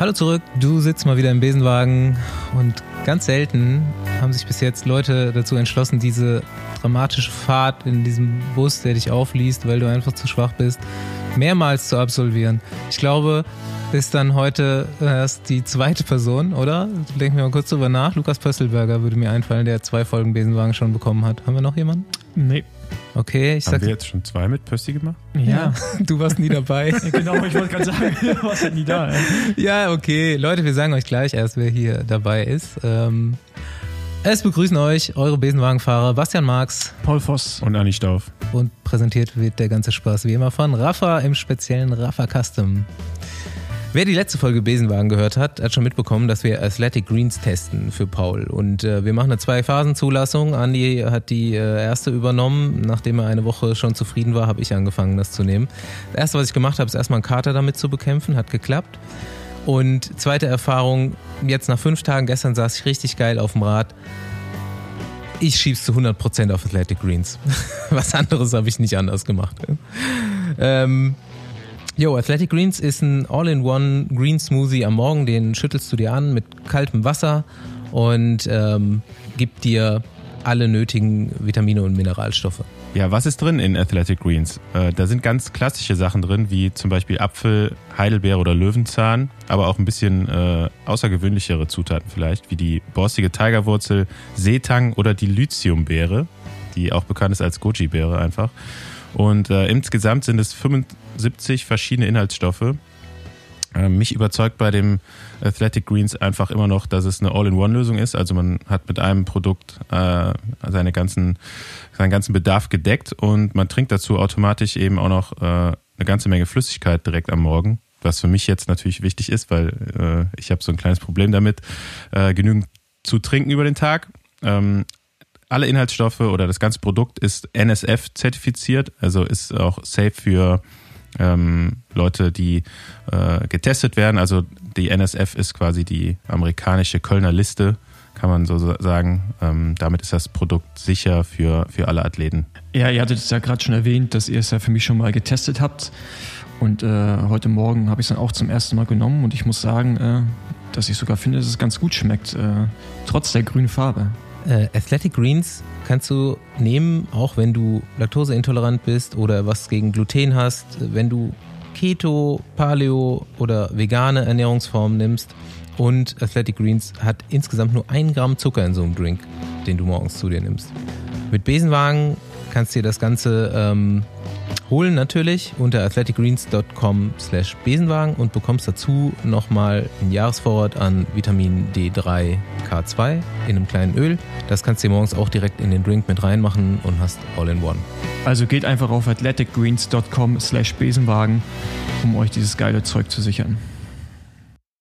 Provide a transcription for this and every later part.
Hallo zurück, du sitzt mal wieder im Besenwagen und ganz selten haben sich bis jetzt Leute dazu entschlossen, diese dramatische Fahrt in diesem Bus, der dich aufliest, weil du einfach zu schwach bist, mehrmals zu absolvieren. Ich glaube, ist dann heute erst die zweite Person, oder? Denken wir mal kurz drüber nach. Lukas Pösselberger würde mir einfallen, der zwei Folgen Besenwagen schon bekommen hat. Haben wir noch jemanden? Nee. Okay, ich Haben sag. wir jetzt schon zwei mit Pössi gemacht? Ja, du warst nie dabei. genau, ich wollte gerade sagen, du warst halt nie da. Ey. Ja, okay. Leute, wir sagen euch gleich erst, wer hier dabei ist. Ähm, es begrüßen euch eure Besenwagenfahrer Bastian Marx Paul Voss. Und Anni Stauf. und präsentiert wird der ganze Spaß wie immer von Rafa im speziellen Rafa Custom. Wer die letzte Folge Besenwagen gehört hat, hat schon mitbekommen, dass wir Athletic Greens testen für Paul. Und äh, wir machen eine Zwei-Phasen-Zulassung. Andi hat die äh, erste übernommen. Nachdem er eine Woche schon zufrieden war, habe ich angefangen, das zu nehmen. Das erste, was ich gemacht habe, ist erstmal einen Kater damit zu bekämpfen. Hat geklappt. Und zweite Erfahrung, jetzt nach fünf Tagen, gestern saß ich richtig geil auf dem Rad. Ich schieb's zu 100% auf Athletic Greens. Was anderes habe ich nicht anders gemacht. Ähm, Jo, Athletic Greens ist ein All-in-One Green Smoothie am Morgen. Den schüttelst du dir an mit kaltem Wasser und ähm, gibt dir alle nötigen Vitamine und Mineralstoffe. Ja, was ist drin in Athletic Greens? Äh, da sind ganz klassische Sachen drin, wie zum Beispiel Apfel, Heidelbeere oder Löwenzahn, aber auch ein bisschen äh, außergewöhnlichere Zutaten vielleicht, wie die borstige Tigerwurzel, Seetang oder die Lithiumbeere, die auch bekannt ist als Goji-Beere einfach. Und äh, insgesamt sind es 75 verschiedene Inhaltsstoffe. Äh, mich überzeugt bei dem Athletic Greens einfach immer noch, dass es eine All-in-One-Lösung ist. Also man hat mit einem Produkt äh, seine ganzen, seinen ganzen Bedarf gedeckt und man trinkt dazu automatisch eben auch noch äh, eine ganze Menge Flüssigkeit direkt am Morgen. Was für mich jetzt natürlich wichtig ist, weil äh, ich habe so ein kleines Problem damit, äh, genügend zu trinken über den Tag. Ähm, alle Inhaltsstoffe oder das ganze Produkt ist NSF zertifiziert, also ist auch safe für ähm, Leute, die äh, getestet werden. Also die NSF ist quasi die amerikanische Kölner Liste, kann man so sagen. Ähm, damit ist das Produkt sicher für, für alle Athleten. Ja, ihr hattet es ja gerade schon erwähnt, dass ihr es ja für mich schon mal getestet habt. Und äh, heute Morgen habe ich es dann auch zum ersten Mal genommen und ich muss sagen, äh, dass ich sogar finde, dass es ganz gut schmeckt, äh, trotz der grünen Farbe. Äh, Athletic Greens kannst du nehmen, auch wenn du laktoseintolerant bist oder was gegen Gluten hast, wenn du Keto, Paleo oder vegane Ernährungsformen nimmst. Und Athletic Greens hat insgesamt nur ein Gramm Zucker in so einem Drink, den du morgens zu dir nimmst. Mit Besenwagen kannst du dir das Ganze ähm, holen natürlich unter athleticgreens.com slash Besenwagen und bekommst dazu nochmal einen Jahresvorrat an Vitamin D3 K2 in einem kleinen Öl. Das kannst du dir morgens auch direkt in den Drink mit reinmachen und hast all in one. Also geht einfach auf athleticgreens.com slash Besenwagen, um euch dieses geile Zeug zu sichern.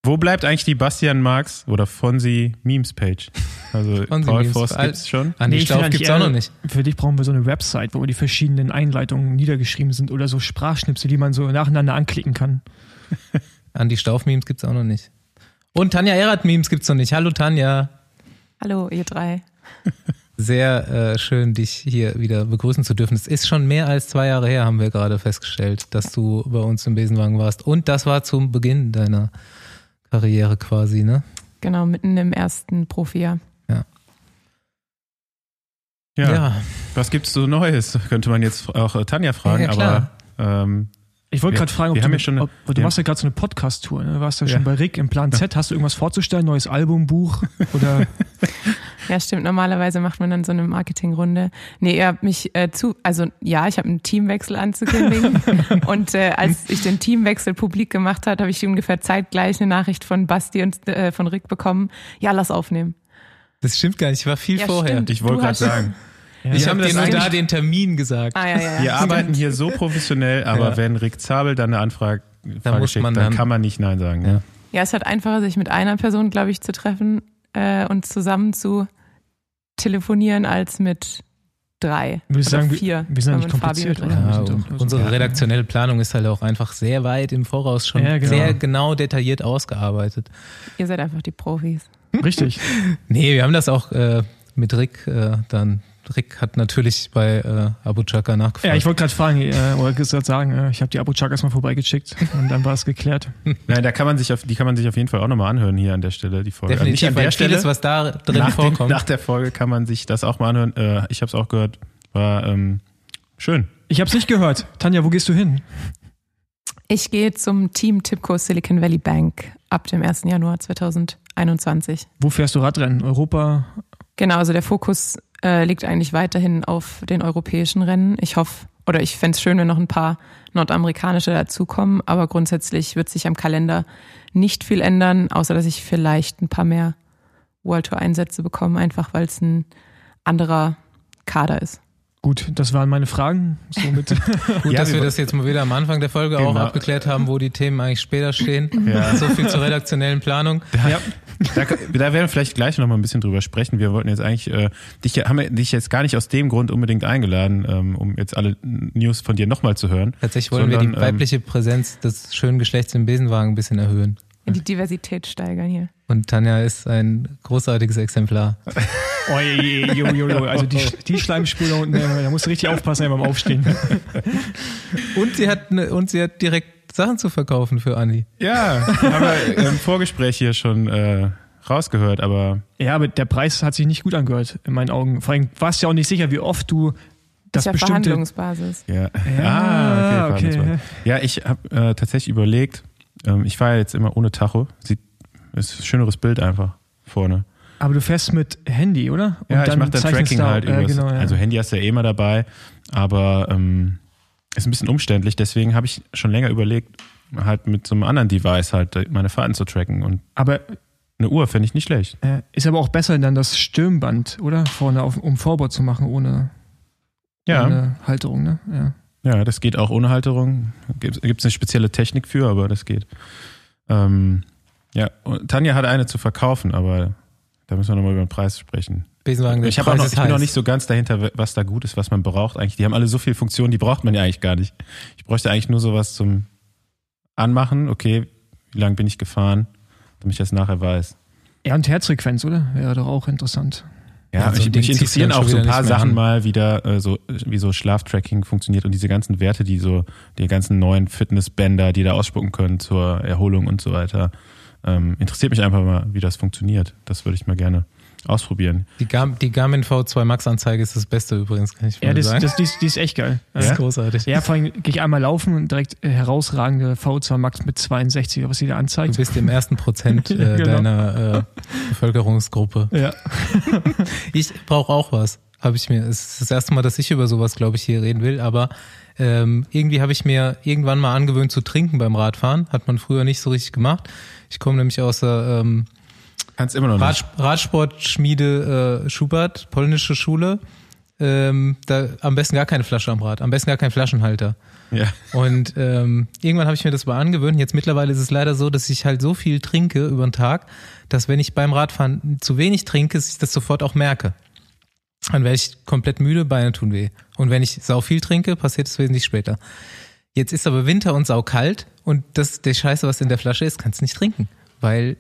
Wo bleibt eigentlich die Bastian Marx oder Fonsi Memes Page? Also Fonsi Paul Memes. Voss gibt's schon. An die ich Stauf finde gibt's auch noch eher- nicht. Für dich brauchen wir so eine Website, wo die verschiedenen Einleitungen niedergeschrieben sind oder so Sprachschnipsel, die man so nacheinander anklicken kann. An die Stauf-Memes gibt's auch noch nicht. Und Tanja Erath-Memes gibt's noch nicht. Hallo Tanja. Hallo, ihr drei. Sehr äh, schön, dich hier wieder begrüßen zu dürfen. Es ist schon mehr als zwei Jahre her, haben wir gerade festgestellt, dass du bei uns im Besenwagen warst. Und das war zum Beginn deiner Karriere quasi, ne? Genau, mitten im ersten Profijahr. Ja. Was gibt's so Neues? Könnte man jetzt auch äh, Tanja fragen, Ja, klar. aber ähm, Ich wollte gerade fragen, ob du, schon eine- ob, du ja. machst ja gerade so eine Podcast-Tour. Ne? Du warst ja schon Ja. bei Rick im Plan Z. Hast du irgendwas vorzustellen? Neues Album, Buch? Oder Ja, stimmt. Normalerweise macht man dann so eine Marketingrunde. Nee, ihr habt mich äh, zu, also ja, ich habe einen Teamwechsel anzukündigen. und äh, als ich den Teamwechsel publik gemacht habe, habe ich ungefähr zeitgleich eine Nachricht von Basti und äh, von Rick bekommen. Ja, lass aufnehmen. Das stimmt gar nicht, ich war viel Ja, vorher. stimmt. ich wollte gerade hast- sagen, Ich habe dir das nur da den Termin gesagt. Ah ja, ja, ja. wir arbeiten hier so professionell, aber Ja. wenn Rick Zabel dann eine Anfrage Frage muss schickt, dann dann- kann man nicht Nein sagen. Ja. Ja, es wird einfacher, sich mit einer Person, glaube ich, zu treffen äh, und zusammen zu telefonieren, als mit drei Würde ich oder sagen, wir- vier. wir sind nicht kompliziert. Ja, unsere Ja. redaktionelle Planung ist halt auch einfach sehr weit im Voraus schon Ja, genau. sehr genau detailliert ausgearbeitet. Ihr seid einfach die Profis. Richtig. Nee, wir haben das auch äh, mit Rick äh, dann Rick hat natürlich bei äh, Abu Chaka nachgefragt. Ja, ich wollte gerade fragen, äh, oder gerade sagen, äh, ich habe die Abu Chakas mal vorbeigeschickt und dann war es geklärt. Nein, da kann man sich auf, die kann man sich auf jeden Fall auch nochmal anhören hier an der Stelle, die Folge. Definitiv, nicht an der Stelle, vieles, was da drin nach, dem, vorkommt. nach der Folge kann man sich das auch mal anhören. Äh, ich habe es auch gehört, war ähm, schön. Ich habe es nicht gehört. Tanja, wo gehst du hin? Ich gehe zum Team Tipco Silicon Valley Bank ab dem 1. Januar 2021. Wo fährst du Radrennen? Europa? Genau, also der Fokus äh, liegt eigentlich weiterhin auf den europäischen Rennen. Ich hoffe, oder ich fände es schön, wenn noch ein paar nordamerikanische dazukommen, aber grundsätzlich wird sich am Kalender nicht viel ändern, außer dass ich vielleicht ein paar mehr World Tour Einsätze bekomme, einfach weil es ein anderer Kader ist. Gut, das waren meine Fragen. Somit Gut, Ja, dass wir wir das jetzt mal wieder am Anfang der Folge auch Genau. abgeklärt haben, wo die Themen eigentlich später stehen. Ja. So viel zur redaktionellen Planung. ja, Da, da werden wir vielleicht gleich noch mal ein bisschen drüber sprechen. Wir wollten jetzt eigentlich, äh, dich, haben wir dich jetzt gar nicht aus dem Grund unbedingt eingeladen, ähm, um jetzt alle News von dir nochmal zu hören. Tatsächlich wollen wir Sondern, die ähm, weibliche Präsenz des schönen Geschlechts im Besenwagen ein bisschen erhöhen. Die Diversität steigern hier. Und Tanja ist ein großartiges Exemplar. oh, je, jo, jo, jo. also die, die Schleimspur da unten, da musst du richtig aufpassen beim Aufstehen. Und sie hat, ne, und sie hat direkt Sachen zu verkaufen für Anni. Ja, haben wir im Vorgespräch hier schon äh, rausgehört, aber Ja, aber der Preis hat sich nicht gut angehört, in meinen Augen. Vor allem warst du ja auch nicht sicher, wie oft du das ist ja bestimmte. Verhandlungsbasis. ja. Ja, ah, okay. okay. Ja, ich habe äh, tatsächlich überlegt, ähm, ich fahre ja jetzt immer ohne Tacho. Sieht, ist ein schöneres Bild einfach vorne. Aber du fährst mit Handy, oder? Und ja, ich mache dann Tracking da- halt äh, genau, ja. Also Handy hast du ja eh immer dabei, aber ähm, ist ein bisschen umständlich, deswegen habe ich schon länger überlegt, halt mit so einem anderen Device halt meine Fahrten zu tracken und Aber eine Uhr fände ich nicht schlecht. äh, ist aber auch besser, dann das Stirnband, oder? Vorne auf, um Vorbord zu machen, ohne, Ja, ohne Halterung, ne? Ja. Ja, das geht auch ohne Halterung. Gibt es eine spezielle Technik für, aber das geht. Ähm, ja, und Tanja hat eine zu verkaufen, aber da müssen wir nochmal über den Preis sprechen. Besenwagen, der Ich, Preis noch, ich bin noch nicht so ganz dahinter, was da gut ist, was man braucht eigentlich. Die haben alle so viele Funktionen, die braucht man ja eigentlich gar nicht. Ich bräuchte eigentlich nur sowas zum Anmachen. Okay, wie lange bin ich gefahren, damit ich das nachher weiß. Ja, und Herzfrequenz, oder? Wäre doch auch interessant. Ja, Ja, so mich, mich interessieren auch so ein paar Sachen an. mal wieder, äh, so, wie so Schlaftracking funktioniert und diese ganzen Werte, die so, die ganzen neuen Fitnessbänder, die da ausspucken können zur Erholung und so weiter. Ähm, interessiert mich einfach mal, wie das funktioniert. Das würde ich mal gerne ausprobieren. Die, Gar die Garmin V2 Max Anzeige ist das Beste übrigens, kann ich mal Ja, das, sagen. das, die, ist, die ist echt geil. das Ja, ist großartig. ja vor allem gehe ich einmal laufen und direkt äh, herausragende V2 Max mit 62, was sie da Du anzeigt. bist im ersten Prozent äh, Ja, genau. deiner äh, Bevölkerungsgruppe. Ja. Ich brauche auch was. Habe ich mir. Es ist das erste Mal, dass ich über sowas, glaube ich, hier reden will. Aber ähm, irgendwie habe ich mir irgendwann mal angewöhnt zu trinken beim Radfahren. Hat man früher nicht so richtig gemacht. Ich komme nämlich aus der ähm, Kannst immer noch nicht. Rad, Radsportschmiede äh, Schubert, polnische Schule. Ähm, da am besten gar keine Flasche am Rad, am besten gar kein Flaschenhalter. Ja. Und ähm, irgendwann habe ich mir das mal angewöhnt. Jetzt mittlerweile ist es leider so, dass ich halt so viel trinke über den Tag, dass wenn ich beim Radfahren zu wenig trinke, ich das sofort auch merke. Dann werde ich komplett müde, Beine tun weh. Und wenn ich sau viel trinke, passiert es wesentlich später. Jetzt ist aber Winter und sau kalt und das der Scheiße, was in der Flasche ist, kannst du nicht trinken, weil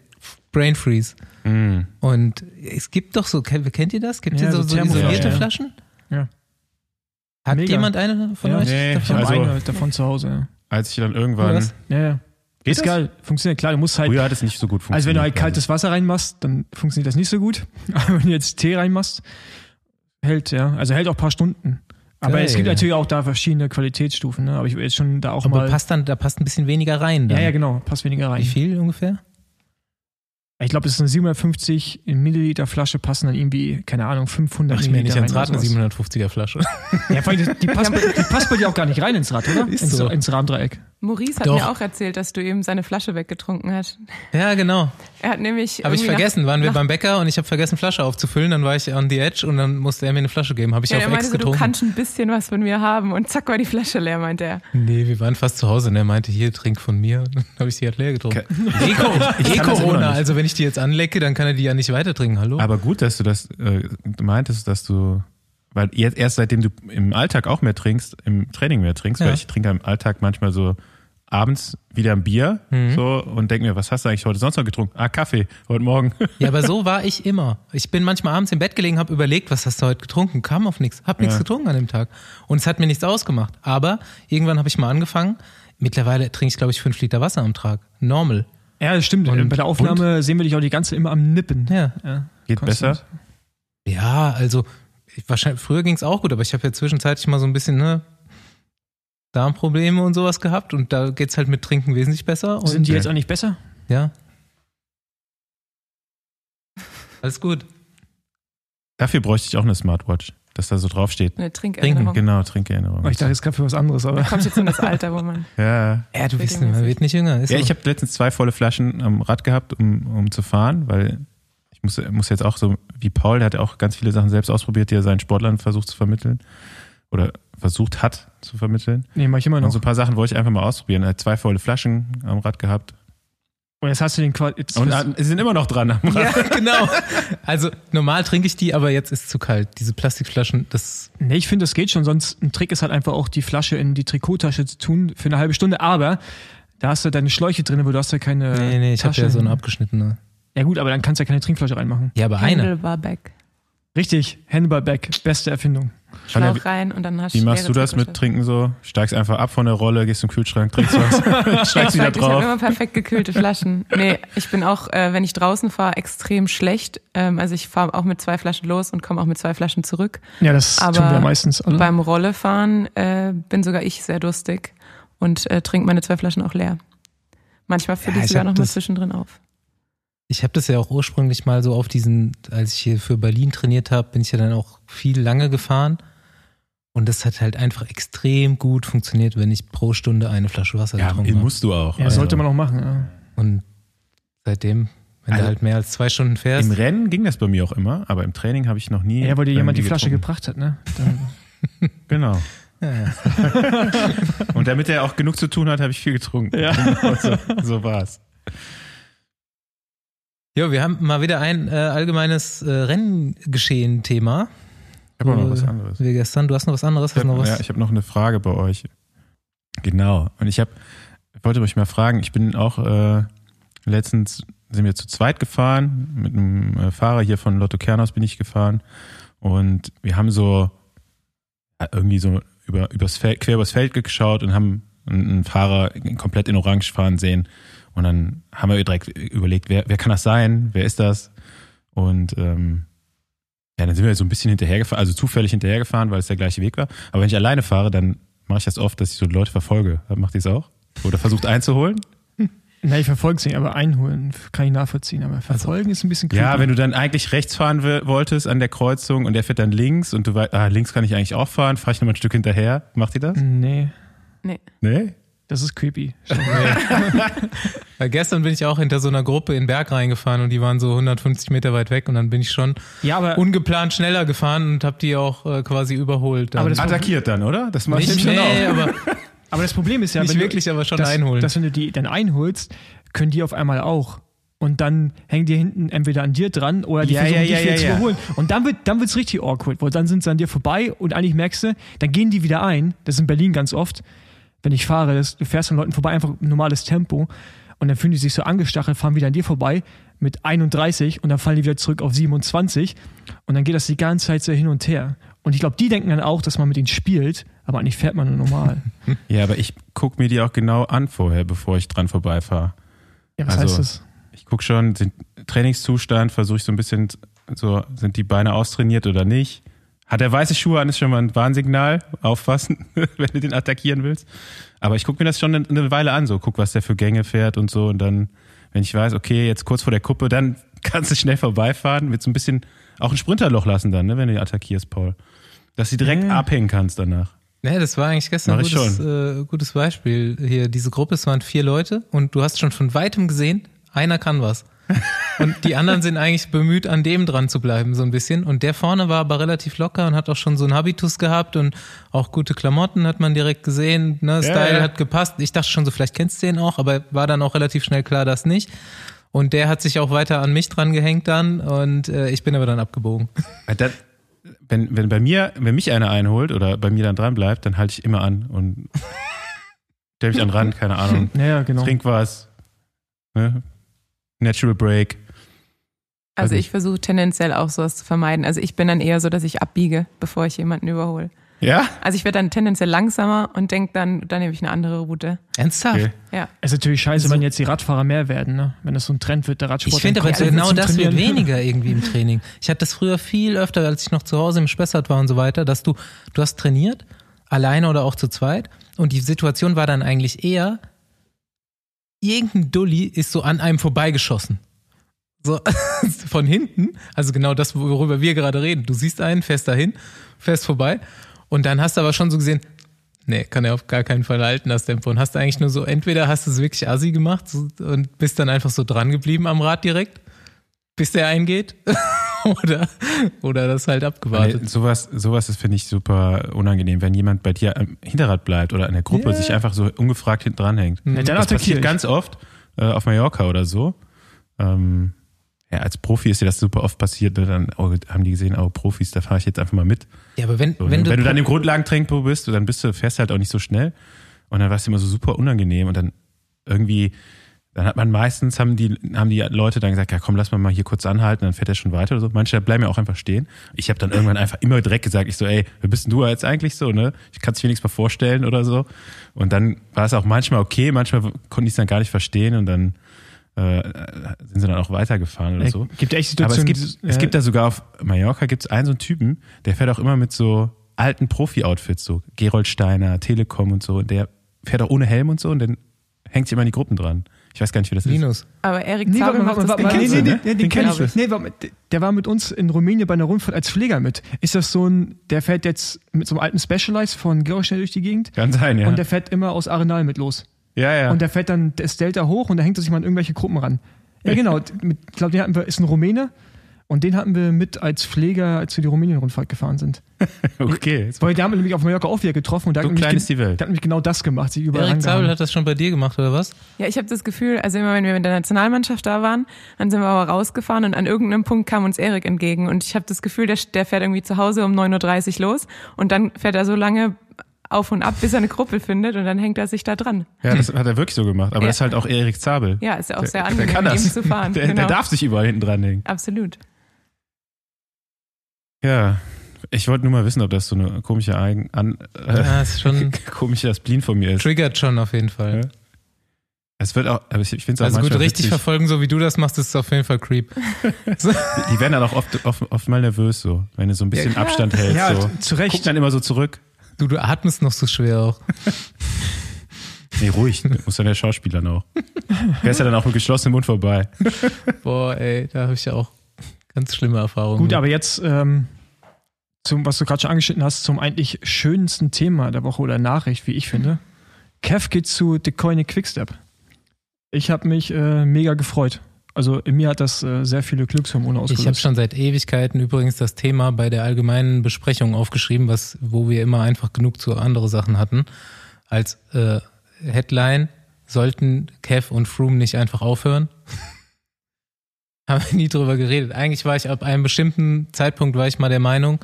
Brain Freeze. Mm. Und es gibt doch so, kennt, kennt ihr das? Gibt Ja, es so, so so isolierte ja. Flaschen? Ja. Hat Mega. jemand eine von Ja, euch? nee, davon? Ich habe Also- eine davon zu Hause. Ja, Als ich dann irgendwann. was? ja. ja. Geht ist das? geil. Funktioniert. Klar, du musst halt. Früher hat es nicht so gut funktioniert. Also wenn du halt kaltes Wasser reinmachst, dann funktioniert das nicht so gut. Aber wenn du jetzt Tee reinmachst, hält, ja. Also hält auch ein paar Stunden. Aber Geil. es gibt natürlich auch da verschiedene Qualitätsstufen, ne? Aber ich will jetzt schon da auch Aber mal. passt dann, da passt ein bisschen weniger rein. Dann. ja, ja, genau, passt weniger rein. Wie viel ungefähr? Ich glaube, das ist eine 750 Milliliter Flasche, passen dann irgendwie, keine Ahnung, 500 Mach ich mir nicht Milliliter ans Rad rein eine oder sowas. 750er Flasche. Ja, vor allem, die, passt, bei- die passt bei dir auch gar nicht rein ins Rad, oder? Ist ins, so. ins Rahmendreieck. Maurice hat Doch. mir auch erzählt, dass du eben seine Flasche weggetrunken hast. ja, genau. Er hat nämlich. Habe ich vergessen. Waren wir nach, beim Bäcker und ich habe vergessen, Flasche aufzufüllen. Dann war ich on the edge und dann musste er mir eine Flasche geben. Habe ich Ja, auf er meinte Ex so, du getrunken. kannst ein bisschen was von mir haben und zack war die Flasche leer, meinte er. Nee, wir waren fast zu Hause und er meinte, hier, trink von mir. Und dann habe ich die halt leer getrunken. Eh Ich kann das immer noch Corona, nicht. also wenn ich die jetzt anlecke, dann kann er die ja nicht weiter trinken. Hallo? Aber gut, dass du das äh, meintest, dass du, weil jetzt erst seitdem du im Alltag auch mehr trinkst, im Training mehr trinkst, Ja. weil ich trinke im Alltag manchmal so abends wieder ein Bier Mhm. so und denke mir, was hast du eigentlich heute sonst noch getrunken? Ah, Kaffee, heute Morgen. Ja, aber so war ich immer. Ich bin manchmal abends im Bett gelegen, habe überlegt, was hast du heute getrunken? Kam auf nichts. Hab nichts Ja. getrunken an dem Tag. Und es hat mir nichts ausgemacht. Aber irgendwann habe ich mal angefangen. Mittlerweile trinke ich, glaube ich, fünf Liter Wasser am Tag. Normal. Ja, das stimmt. Und- Bei der Aufnahme sehen wir dich auch die ganze immer am Nippen. Ja. Ja, Geht konstant. besser? Ja, also ich, wahrscheinlich, früher ging es auch gut, aber ich habe ja zwischenzeitlich mal so ein bisschen ne, Darmprobleme und sowas gehabt und da geht's halt mit Trinken wesentlich besser. Und Sind die jetzt auch nicht besser? ja. Alles gut. Dafür bräuchte ich auch eine Smartwatch, dass da so draufsteht. Eine Trinkerinnerung. Genau, Trinkerinnerung. Oh, ich dachte jetzt gerade für was anderes, aber. Da kommst jetzt in das Alter, wo man. Ja, Ja, du bist, man wird nicht jünger. Ist Ja, so. ich habe letztens zwei volle Flaschen am Rad gehabt, um, um zu fahren, weil ich muss, muss jetzt auch so, wie Paul, der hat ja auch ganz viele Sachen selbst ausprobiert, die er seinen Sportlern versucht zu vermitteln. Oder versucht hat zu vermitteln. Nee, mach ich immer Und noch. so ein paar Sachen wollte ich einfach mal ausprobieren. Er hat zwei volle Flaschen am Rad gehabt. Und jetzt hast du den Quatsch. jetzt- Und sie sind immer noch dran am Rad. ja, genau. Also normal trinke ich die, aber jetzt ist zu kalt. Diese Plastikflaschen, das Nee, ich finde, das geht schon. Sonst ein Trick ist halt einfach auch die Flasche in die Trikottasche zu tun für eine halbe Stunde. Aber da hast du deine Schläuche drin, aber du hast ja keine. Nee, nee, ich habe Tasche. ja so eine abgeschnittene. Ja, gut, aber dann kannst du ja keine Trinkflasche reinmachen. Ja, aber eine. Back. Richtig, Handball-Bag, beste Erfindung. Schlauch rein und dann hast Wie machst du das mit. Trinken so? Steigst einfach ab von der Rolle, gehst zum Kühlschrank, trinkst was, steigst wieder Ich habe drauf. immer perfekt gekühlte Flaschen. Nee, ich bin auch, äh, wenn ich draußen fahre, extrem schlecht. Ähm, also ich fahre auch mit zwei Flaschen los und komme auch mit zwei Flaschen zurück. Ja, das Aber tun wir meistens alle. Beim Rollefahren äh, bin sogar ich sehr durstig und äh, trinke meine zwei Flaschen auch leer. Manchmal fülle Ja, ich sogar noch mal zwischendrin auf. Ich habe das ja auch ursprünglich mal so auf diesen, als ich hier für Berlin trainiert habe, bin ich ja dann auch viel lange gefahren. Und das hat halt einfach extrem gut funktioniert, wenn ich pro Stunde eine Flasche Wasser Ja, getrunken habe. musst du auch. ja, Also, sollte man auch machen. Ja. Und seitdem, wenn Also, du halt mehr als zwei Stunden fährst, Im Rennen ging das bei mir auch immer, aber im Training habe ich noch nie. Ja, weil dir jemand die irgendwie Flasche getrunken. gebracht hat, ne? Dann, Genau. ja, ja. Und damit er auch genug zu tun hat, habe ich viel getrunken. Ja. so, so war's. Jo, wir haben mal wieder ein äh, allgemeines äh, Renngeschehen-Thema. Ich habe noch Äh, was anderes. Wie gestern. Du hast noch was anderes? Ich Hast noch habe was? ja, ich hab noch eine Frage bei euch. Genau. Und ich habe, wollte euch mal fragen, ich bin auch äh, letztens sind wir zu zweit gefahren, mit einem äh, Fahrer hier von Lotto Kernhaus bin ich gefahren. Und wir haben so äh, irgendwie so über, übers Feld, quer übers Feld geschaut und haben einen Fahrer komplett in Orange fahren sehen. Und dann haben wir direkt überlegt, wer, wer kann das sein? Wer ist das? Und ähm, ja, dann sind wir so ein bisschen hinterhergefahren, also zufällig hinterhergefahren, weil es der gleiche Weg war. Aber wenn ich alleine fahre, dann mache ich das oft, dass ich so Leute verfolge. Macht ihr es auch? Oder versucht einzuholen? na, ich verfolge es nicht, aber einholen kann ich nachvollziehen. Aber verfolgen ist ein bisschen Ja, creepy. wenn du dann eigentlich rechts fahren wolltest an der Kreuzung und der fährt dann links und du weißt, ah, links kann ich eigentlich auch fahren, fahre ich nochmal ein Stück hinterher. Macht ihr das? Nee, Nee. Nee? Das ist creepy. Weil gestern bin ich auch hinter so einer Gruppe in den Berg reingefahren und die waren so 150 Meter weit weg und dann bin ich schon Ja, aber ungeplant schneller gefahren und habe die auch äh, quasi überholt. Dann. Aber das- Attackiert dann, oder? Das macht nicht, ich schon nee, auch. aber Aber das Problem ist ja, Nicht wenn du- wirklich, aber schon dass, einholen. Dass wenn du die dann einholst, können die auf einmal auch. Und dann hängen die hinten entweder an dir dran oder die Ja, versuchen ja, dich ja, wieder ja, zu ja. überholen. Und dann wird dann wird's richtig awkward, weil dann sind sie an dir vorbei und eigentlich merkst du, dann gehen die wieder ein. Das ist in Berlin ganz oft, wenn ich fahre, das, du fährst an Leuten vorbei, einfach normales Tempo. Und dann fühlen die sich so angestachelt, fahren wieder an dir vorbei mit 31 und dann fallen die wieder zurück auf 27. Und dann geht das die ganze Zeit so hin und her. Und ich glaube, die denken dann auch, dass man mit ihnen spielt, aber eigentlich fährt man nur normal. Ja, aber ich gucke mir die auch genau an vorher, bevor ich dran vorbeifahre. Ja, was Also- heißt das? Ich gucke schon, sind Trainingszustand, versuche ich so ein bisschen, so, sind die Beine austrainiert oder nicht? Hat er weiße Schuhe an, ist schon mal ein Warnsignal. Aufpassen, wenn du den attackieren willst. Aber ich gucke mir das schon eine, Weile an, so guck, was der für Gänge fährt und so. Und dann, wenn ich weiß, okay, jetzt kurz vor der Kuppe, dann kannst du schnell vorbeifahren, mit so ein bisschen auch ein Sprinterloch lassen dann, ne, wenn du ihn attackierst, Paul. Dass du direkt Ja. abhängen kannst danach. Nee, das war eigentlich gestern ein gutes, äh, gutes Beispiel. Hier, diese Gruppe, es waren vier Leute und du hast schon von weitem gesehen, einer kann was. Und die anderen sind eigentlich bemüht, an dem dran zu bleiben, so ein bisschen. Und der vorne war aber relativ locker und hat auch schon so einen Habitus gehabt und auch gute Klamotten hat man direkt gesehen. Ne? Style ja. hat gepasst. Ich dachte schon so, vielleicht kennst du den auch, aber war dann auch relativ schnell klar, dass nicht. Und der hat sich auch weiter an mich dran gehängt dann und äh, ich bin aber dann abgebogen. Das- wenn, wenn bei mir, wenn mich einer einholt oder bei mir dann dran bleibt, dann halte ich immer an und Stell mich an den Rand, keine Ahnung. Naja, genau. Trink was. Ne? Natural Break. Also Weiß ich versuche tendenziell auch sowas zu vermeiden. Also ich bin dann eher so, dass ich abbiege, bevor ich jemanden überhole. Ja? Also ich werde dann tendenziell langsamer und denke dann, dann nehme ich eine andere Route. Ernsthaft? Okay. Ja. Es ist natürlich scheiße, wenn jetzt die Radfahrer mehr werden, ne? Wenn das so ein Trend wird, der Radsport. Ich finde aber kommt genau das wird weniger irgendwie im Training. Ich hatte das früher viel öfter, als ich noch zu Hause im Spessart war und so weiter, dass du, du hast trainiert, alleine oder auch zu zweit, und die Situation war dann eigentlich eher, irgendein Dulli ist so an einem vorbeigeschossen. So, von hinten, also genau das, worüber wir gerade reden. Du siehst einen, fährst dahin, fährst vorbei, und dann hast du aber schon so gesehen, Nee, kann er auf gar keinen Fall halten, das Tempo. Und hast eigentlich nur so, entweder hast du es wirklich assi gemacht und bist dann einfach so dran geblieben am Rad direkt, bis der eingeht. oder, oder das halt abgewartet. Nee, sowas, sowas ist, finde ich, super unangenehm, wenn jemand bei dir am Hinterrad bleibt oder in der Gruppe Ja. sich einfach so ungefragt hinten dranhängt. Ja, dann Das passiert ich. ganz oft äh, auf Mallorca oder so. Ähm, ja, als Profi ist dir das super oft passiert. Ne? Dann oh, haben die gesehen, oh, Profis, da fahre ich jetzt einfach mal mit. Ja, aber wenn, So, wenn, ne? du, wenn du dann im Grundlagentempo bist, dann bist du, fährst du halt auch nicht so schnell. Und dann war es immer so super unangenehm. Und dann irgendwie, dann hat man meistens, haben die, haben die Leute dann gesagt, ja komm, lass mal mal hier kurz anhalten, dann fährt er schon weiter oder so. Manche bleiben ja auch einfach stehen. Ich habe dann irgendwann einfach immer direkt gesagt, ich so, ey, wer bist denn du jetzt eigentlich so, ne? Ich kann es mir nichts mal vorstellen oder so. Und dann war es auch manchmal okay, manchmal konnte ich es dann gar nicht verstehen und dann äh, sind sie dann auch weitergefahren oder so. Gibt echt Aber es Situationen, gibt, dieses- es ja, gibt da sogar auf Mallorca gibt es einen so einen Typen, der fährt auch immer mit so alten Profi-Outfits, so Gerold Steiner, Telekom und so. Der fährt auch ohne Helm und so und dann hängt sich immer an die Gruppen dran. Ich weiß gar nicht, wie das Linus. Aber Erik Nee, Zabel macht das nee, nee, ne? nee, den Den kenn ich. Nee, war der war mit uns in Rumänien bei einer Rundfahrt als Pfleger mit. Ist das so ein, der fährt jetzt mit so einem alten Specialized von Georg schnell durch die Gegend ist. Kann sein, ja. und der fährt immer aus Arenal mit los. ja, ja. Und der fährt dann das Delta hoch und da hängt er sich mal an irgendwelche Gruppen ran. Ja, genau. Ich glaube, wir, ist ein Rumäne. Und den hatten wir mit als Pfleger, als wir die Rumänien-Rundfahrt gefahren sind. okay. Weil der haben wir nämlich auf Mallorca auch wieder getroffen und der, So hat, klein ist gen- die Welt. der hat nämlich genau das gemacht, sich überall Erik Zabel hat das schon bei dir gemacht, oder was? Ja, ich habe das Gefühl, also immer wenn wir mit der Nationalmannschaft da waren, dann sind wir aber rausgefahren und an irgendeinem Punkt kam uns Erik entgegen und ich habe das Gefühl, der, der fährt irgendwie zu Hause um 9.30 Uhr los und dann fährt er so lange auf und ab, bis er eine Gruppe findet und dann hängt er sich da dran. Ja, das hat er wirklich so gemacht. Aber Ja. das ist halt auch Erik Zabel. Ja, ist ja auch Der- sehr der angenehm, kann mit ihm zu fahren. Der, genau. der darf sich überall hinten dranhängen. Absolut. Ja. Ich wollte nur mal wissen, ob das so eine komische Eigen an, äh, Ja, ist schon, komischer Spleen von mir ist. triggert schon auf jeden Fall. Ja. Es wird auch, aber ich, ich finde es auch Also gut, richtig witzig. verfolgen, so wie du das machst, ist auf jeden Fall Creep. Die werden dann auch oft, oft, oft mal nervös so, wenn du so ein bisschen klar. Abstand hältst. Ja, so. zu Recht. Guck dann immer so zurück. Du, du atmest noch so schwer auch. Nee, ruhig. Muss dann der Schauspieler noch. Der ist ja dann auch mit geschlossenem Mund vorbei. Boah, ey, da habe ich ja auch ganz schlimme Erfahrungen. Gut, aber jetzt ähm, zum, was du gerade schon angeschnitten hast, zum eigentlich schönsten Thema der Woche oder Nachricht, wie ich finde. Kev geht zu The Coine Quickstep. Ich habe mich äh, mega gefreut. Also in mir hat das äh, sehr viele Glückshormone Ich habe ausgelöst. schon seit Ewigkeiten übrigens das Thema bei der allgemeinen Besprechung aufgeschrieben, was, wo wir immer einfach genug zu andere Sachen hatten. Als äh, Headline sollten Kev und Froome nicht einfach aufhören. Haben wir nie drüber geredet. Eigentlich war ich ab einem bestimmten Zeitpunkt war ich mal der Meinung,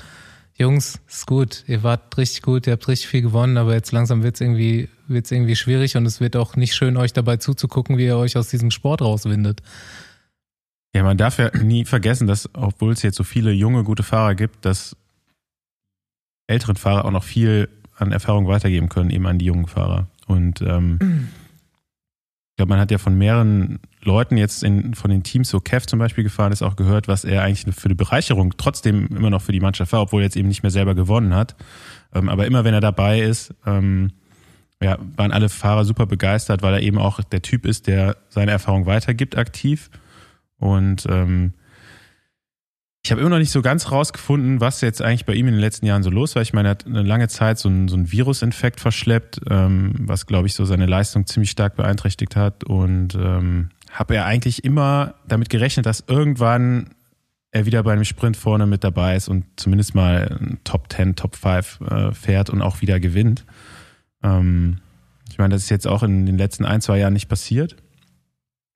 Jungs, ist gut, ihr wart richtig gut, ihr habt richtig viel gewonnen, aber jetzt langsam wird's irgendwie, wird's irgendwie schwierig und es wird auch nicht schön, euch dabei zuzugucken, wie ihr euch aus diesem Sport rauswindet. Ja, man darf ja nie vergessen, dass, obwohl es jetzt so viele junge, gute Fahrer gibt, dass älteren Fahrer auch noch viel an Erfahrung weitergeben können, eben an die jungen Fahrer. Und ähm, glaube, man hat ja von mehreren Leuten jetzt in, von den Teams, so Kev zum Beispiel gefahren ist, auch gehört, was er eigentlich für eine Bereicherung trotzdem immer noch für die Mannschaft war, obwohl er jetzt eben nicht mehr selber gewonnen hat. Ähm, aber immer wenn er dabei ist, ähm, ja, waren alle Fahrer super begeistert, weil er eben auch der Typ ist, der seine Erfahrung weitergibt aktiv. Und ähm, ich habe immer noch nicht so ganz rausgefunden, was jetzt eigentlich bei ihm in den letzten Jahren so los war. Ich meine, er hat eine lange Zeit so einen, so einen Virusinfekt verschleppt, ähm, was, glaube ich, so seine Leistung ziemlich stark beeinträchtigt hat. Und ähm, habe er eigentlich immer damit gerechnet, dass irgendwann er wieder bei einem Sprint vorne mit dabei ist und zumindest mal Top 10, Top 5 äh, fährt und auch wieder gewinnt. Ähm, ich meine, das ist jetzt auch in den letzten ein, zwei Jahren nicht passiert.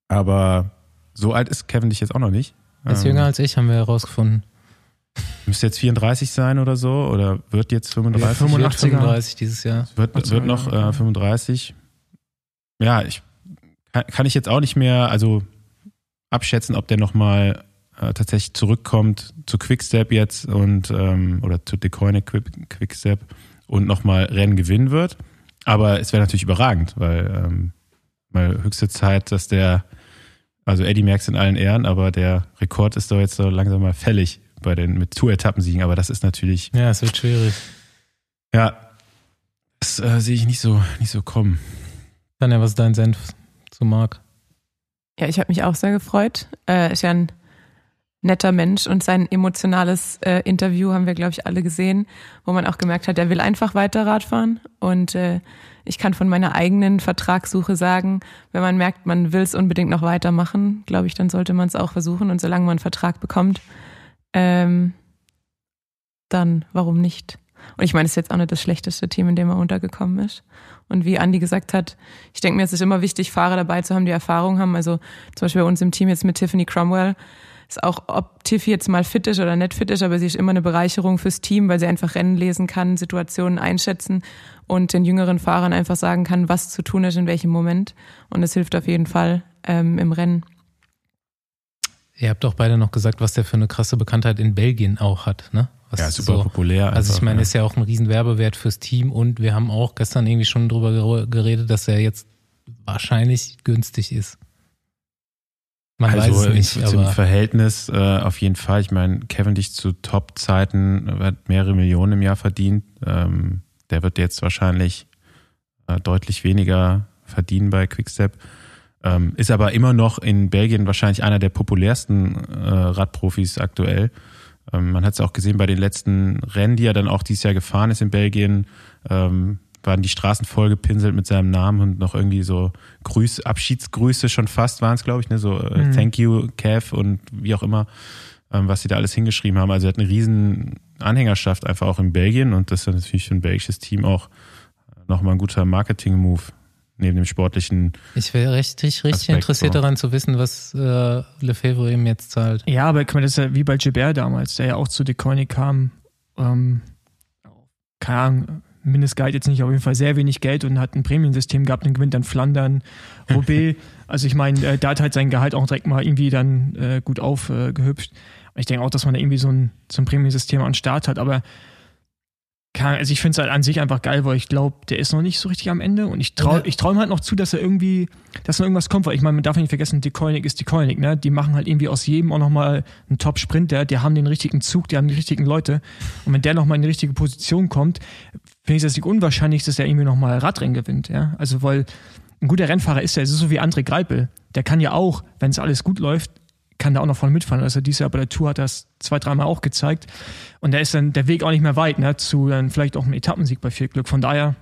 Aber so alt ist Kevin dich jetzt auch noch nicht. Er ist Ähm, jünger als ich, haben wir herausgefunden. Müsste jetzt 34 sein oder so oder wird jetzt 35? Wird 85er. 35 dieses Jahr. Wird, wird noch äh, 35. ja, ich kann, kann ich jetzt auch nicht mehr, also abschätzen, ob der nochmal äh, tatsächlich zurückkommt zu Quickstep jetzt und ähm, oder zu Decoyne Quickstep und nochmal Rennen gewinnen wird. Aber es wäre natürlich überragend, weil ähm, mal höchste Zeit, dass der, also Eddie Merckx in allen Ehren, aber der Rekord ist doch jetzt so langsam mal fällig bei den mit Tour-Etappensiegen. Aber das ist natürlich. Ja, es wird schwierig. Ja, das äh, sehe ich nicht so, nicht so kommen. Tanja, was ist dein Senf zu Marc? Ja, ich habe mich auch sehr gefreut. Äh, ist ja ein netter Mensch und sein emotionales äh, Interview haben wir, glaube ich, alle gesehen, wo man auch gemerkt hat, er will einfach weiter Radfahren. Und äh, ich kann von meiner eigenen Vertragssuche sagen, wenn man merkt, man will es unbedingt noch weitermachen, glaube ich, dann sollte man es auch versuchen. Und solange man einen Vertrag bekommt, ähm, dann warum nicht? Und ich meine, es ist jetzt auch nicht das schlechteste Team, in dem er untergekommen ist. Und wie Andi gesagt hat, ich denke mir, es ist immer wichtig, Fahrer dabei zu haben, die Erfahrung haben. Also zum Beispiel bei uns im Team jetzt mit Tiffany Cromwell, auch, ob Tiffy jetzt mal fit ist oder nicht fit ist, aber sie ist immer eine Bereicherung fürs Team, weil sie einfach Rennen lesen kann, Situationen einschätzen und den jüngeren Fahrern einfach sagen kann, was zu tun ist in welchem Moment. Und das hilft auf jeden Fall ähm, im Rennen. Ihr habt auch beide noch gesagt, was der für eine krasse Bekanntheit in Belgien auch hat, ne? Was ja, super so, populär. Also einfach, ich meine, ja. ist ja auch ein riesen Werbewert fürs Team und wir haben auch gestern irgendwie schon drüber geredet, dass er jetzt wahrscheinlich günstig ist. Man also weiß es nicht, im Verhältnis äh, auf jeden Fall. Ich meine, Kevin dich zu Top-Zeiten hat mehrere Millionen im Jahr verdient. Ähm, der wird jetzt wahrscheinlich äh, deutlich weniger verdienen bei Quickstep. Ähm, ist aber immer noch in Belgien wahrscheinlich einer der populärsten äh, Radprofis aktuell. Ähm, man hat es auch gesehen bei den letzten Rennen, die er dann auch dieses Jahr gefahren ist in Belgien. Ähm, waren die Straßen voll gepinselt mit seinem Namen und noch irgendwie so Grüß, Abschiedsgrüße schon fast waren es, glaube ich, ne? So äh, mhm. Thank you, Kev und wie auch immer, ähm, was sie da alles hingeschrieben haben. Also er hat eine riesen Anhängerschaft einfach auch in Belgien und das ist natürlich für ein belgisches Team auch nochmal ein guter Marketing-Move neben dem sportlichen. Ich wäre richtig, richtig Aspekt interessiert so. daran zu wissen, was äh, Lefebvre ihm jetzt zahlt. Ja, aber das ist ja wie bei Gilbert damals, der ja auch zu Decoini kam. Ähm, keine Ahnung, Mindestgehalt jetzt nicht, auf jeden Fall sehr wenig Geld und hat ein Prämiensystem gehabt und gewinnt dann Flandern, Roubaix. also ich meine, äh, da hat halt sein Gehalt auch direkt mal irgendwie dann äh, gut aufgehübscht. Äh, ich denke auch, dass man da irgendwie so ein, so ein Prämiensystem an Start hat, aber kann, also ich finde es halt an sich einfach geil, weil ich glaube, der ist noch nicht so richtig am Ende und ich traue ich trau ihm halt noch zu, dass er irgendwie, dass noch irgendwas kommt, weil ich meine, man darf nicht vergessen, die Koenig ist die Koenig, ne? Die machen halt irgendwie aus jedem auch nochmal einen Top-Sprinter, die haben den richtigen Zug, die haben die richtigen Leute und wenn der nochmal in die richtige Position kommt, finde ich das nicht unwahrscheinlich, dass er irgendwie nochmal Radrennen gewinnt, ja? Also weil ein guter Rennfahrer ist er, es ist so wie André Greipel, der kann ja auch, wenn es alles gut läuft, kann da auch noch voll mitfahren. Also dieses Jahr bei der Tour hat das zwei, dreimal auch gezeigt. Und da ist dann der Weg auch nicht mehr weit, ne, zu dann vielleicht auch einem Etappensieg bei viel Glück. Von daher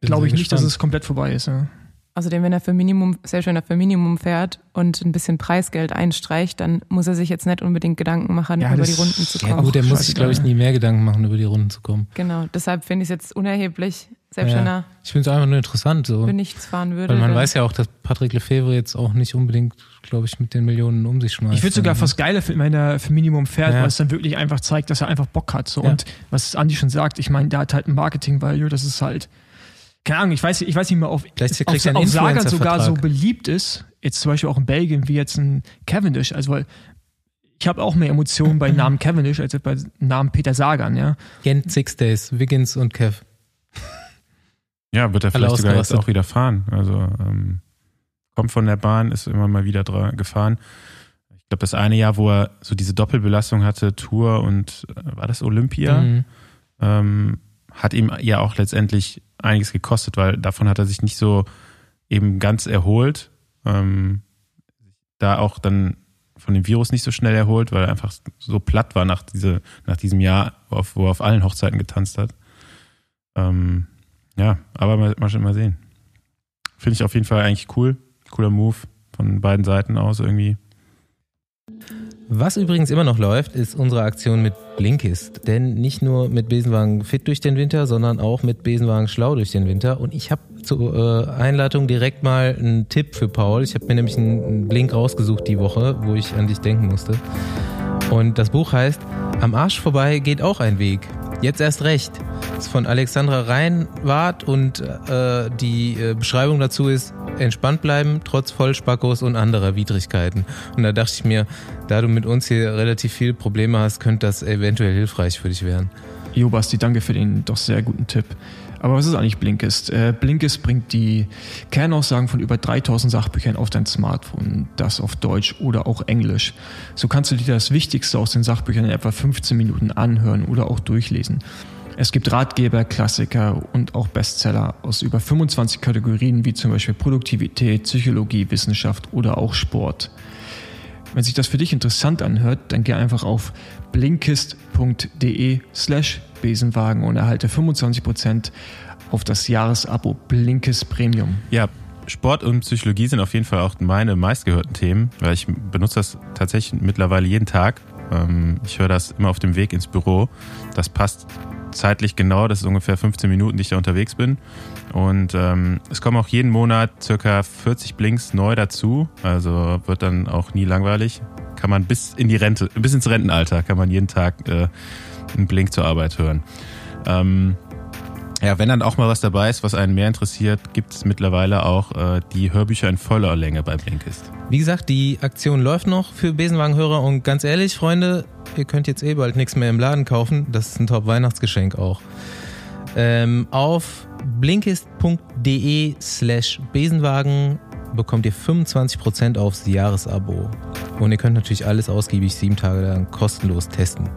glaube ich nicht, dass es komplett vorbei ist. Ja. Außerdem, wenn er für Minimum, selbst wenn er für Minimum fährt und ein bisschen Preisgeld einstreicht, dann muss er sich jetzt nicht unbedingt Gedanken machen, ja, über die Runden zu kommen. Ja gut, er muss sich, glaube ich, nie mehr Gedanken machen, über die Runden zu kommen. Genau, deshalb finde ich es jetzt unerheblich, selbst ja. wenn er ich finde es einfach nur interessant. So. Für nichts fahren würde. Weil man weiß ja auch, dass Patrick Lefebvre jetzt auch nicht unbedingt, glaube ich, mit den Millionen um sich schmeißt. Ich würde sogar fast geiler finden, wenn er für Minimum fährt, ja. weil es dann wirklich einfach zeigt, dass er einfach Bock hat. So. Und was Andi schon sagt, ich meine, der hat halt ein Marketing-Value, das ist halt keine Ahnung, ich weiß, ich weiß nicht mehr, ob, auf, auf Saga sogar so beliebt ist, jetzt zum Beispiel auch in Belgien, wie jetzt ein Cavendish. Also, weil ich habe auch mehr Emotionen bei Namen Cavendish als bei Namen Peter Sagan, ja. Gent Six Days, Wiggins und Kev. Ja, wird er vielleicht sogar jetzt auch wieder fahren. Also ähm, kommt von der Bahn, ist immer mal wieder gefahren. Ich glaube, das eine Jahr, wo er so diese Doppelbelastung hatte, Tour und äh, war das Olympia, mhm. ähm, hat ihm ja auch letztendlich einiges gekostet, weil davon hat er sich nicht so eben ganz erholt. Ähm, da auch dann von dem Virus nicht so schnell erholt, weil er einfach so platt war nach, diese, nach diesem Jahr, wo, auf, wo er auf allen Hochzeiten getanzt hat. Ähm, ja, aber mal, mal, mal sehen. Finde ich auf jeden Fall eigentlich cool. Cooler Move von beiden Seiten aus irgendwie. Was übrigens immer noch läuft, ist unsere Aktion mit Blinkist. Denn nicht nur mit Besenwagen fit durch den Winter, sondern auch mit Besenwagen schlau durch den Winter. Und ich habe zur äh, Einleitung direkt mal einen Tipp für Paul. Ich habe mir nämlich einen Blink rausgesucht die Woche, wo ich an dich denken musste. Und das Buch heißt Am Arsch vorbei geht auch ein Weg. Jetzt erst recht. Das ist von Alexandra Reinwart und äh, die äh, Beschreibung dazu ist entspannt bleiben, trotz Vollspackos und anderer Widrigkeiten. Und da dachte ich mir, da du mit uns hier relativ viele Probleme hast, könnte das eventuell hilfreich für dich werden. Jo, Basti, danke für den doch sehr guten Tipp. Aber was ist eigentlich Blinkist? Äh, Blinkist bringt die Kernaussagen von über 3000 Sachbüchern auf dein Smartphone, das auf Deutsch oder auch Englisch. So kannst du dir das Wichtigste aus den Sachbüchern in etwa 15 Minuten anhören oder auch durchlesen. Es gibt Ratgeber, Klassiker und auch Bestseller aus über 25 Kategorien wie zum Beispiel Produktivität, Psychologie, Wissenschaft oder auch Sport. Wenn sich das für dich interessant anhört, dann geh einfach auf blinkist.de slash Besenwagen und erhalte 25% auf das Jahresabo Blinkist Premium. Ja, Sport und Psychologie sind auf jeden Fall auch meine meistgehörten Themen, weil ich benutze das tatsächlich mittlerweile jeden Tag. Ähm, ich höre das immer auf dem Weg ins Büro. Das passt zeitlich genau, das ist ungefähr 15 Minuten, die ich da unterwegs bin. Und ähm, es kommen auch jeden Monat circa 40 Blinks neu dazu. Also wird dann auch nie langweilig. Kann man bis in die Rente, bis ins Rentenalter kann man jeden Tag äh, einen Blink zur Arbeit hören. Ähm, ja, wenn dann auch mal was dabei ist, was einen mehr interessiert, gibt es mittlerweile auch äh, die Hörbücher in voller Länge bei Blinkist. Wie gesagt, die Aktion läuft noch für Besenwagenhörer und ganz ehrlich, Freunde, ihr könnt jetzt eh bald nichts mehr im Laden kaufen. Das ist ein Top-Weihnachtsgeschenk auch. Ähm, auf blinkist.de slash Besenwagen bekommt ihr 25% aufs Jahresabo. Und ihr könnt natürlich alles ausgiebig sieben Tage lang kostenlos testen.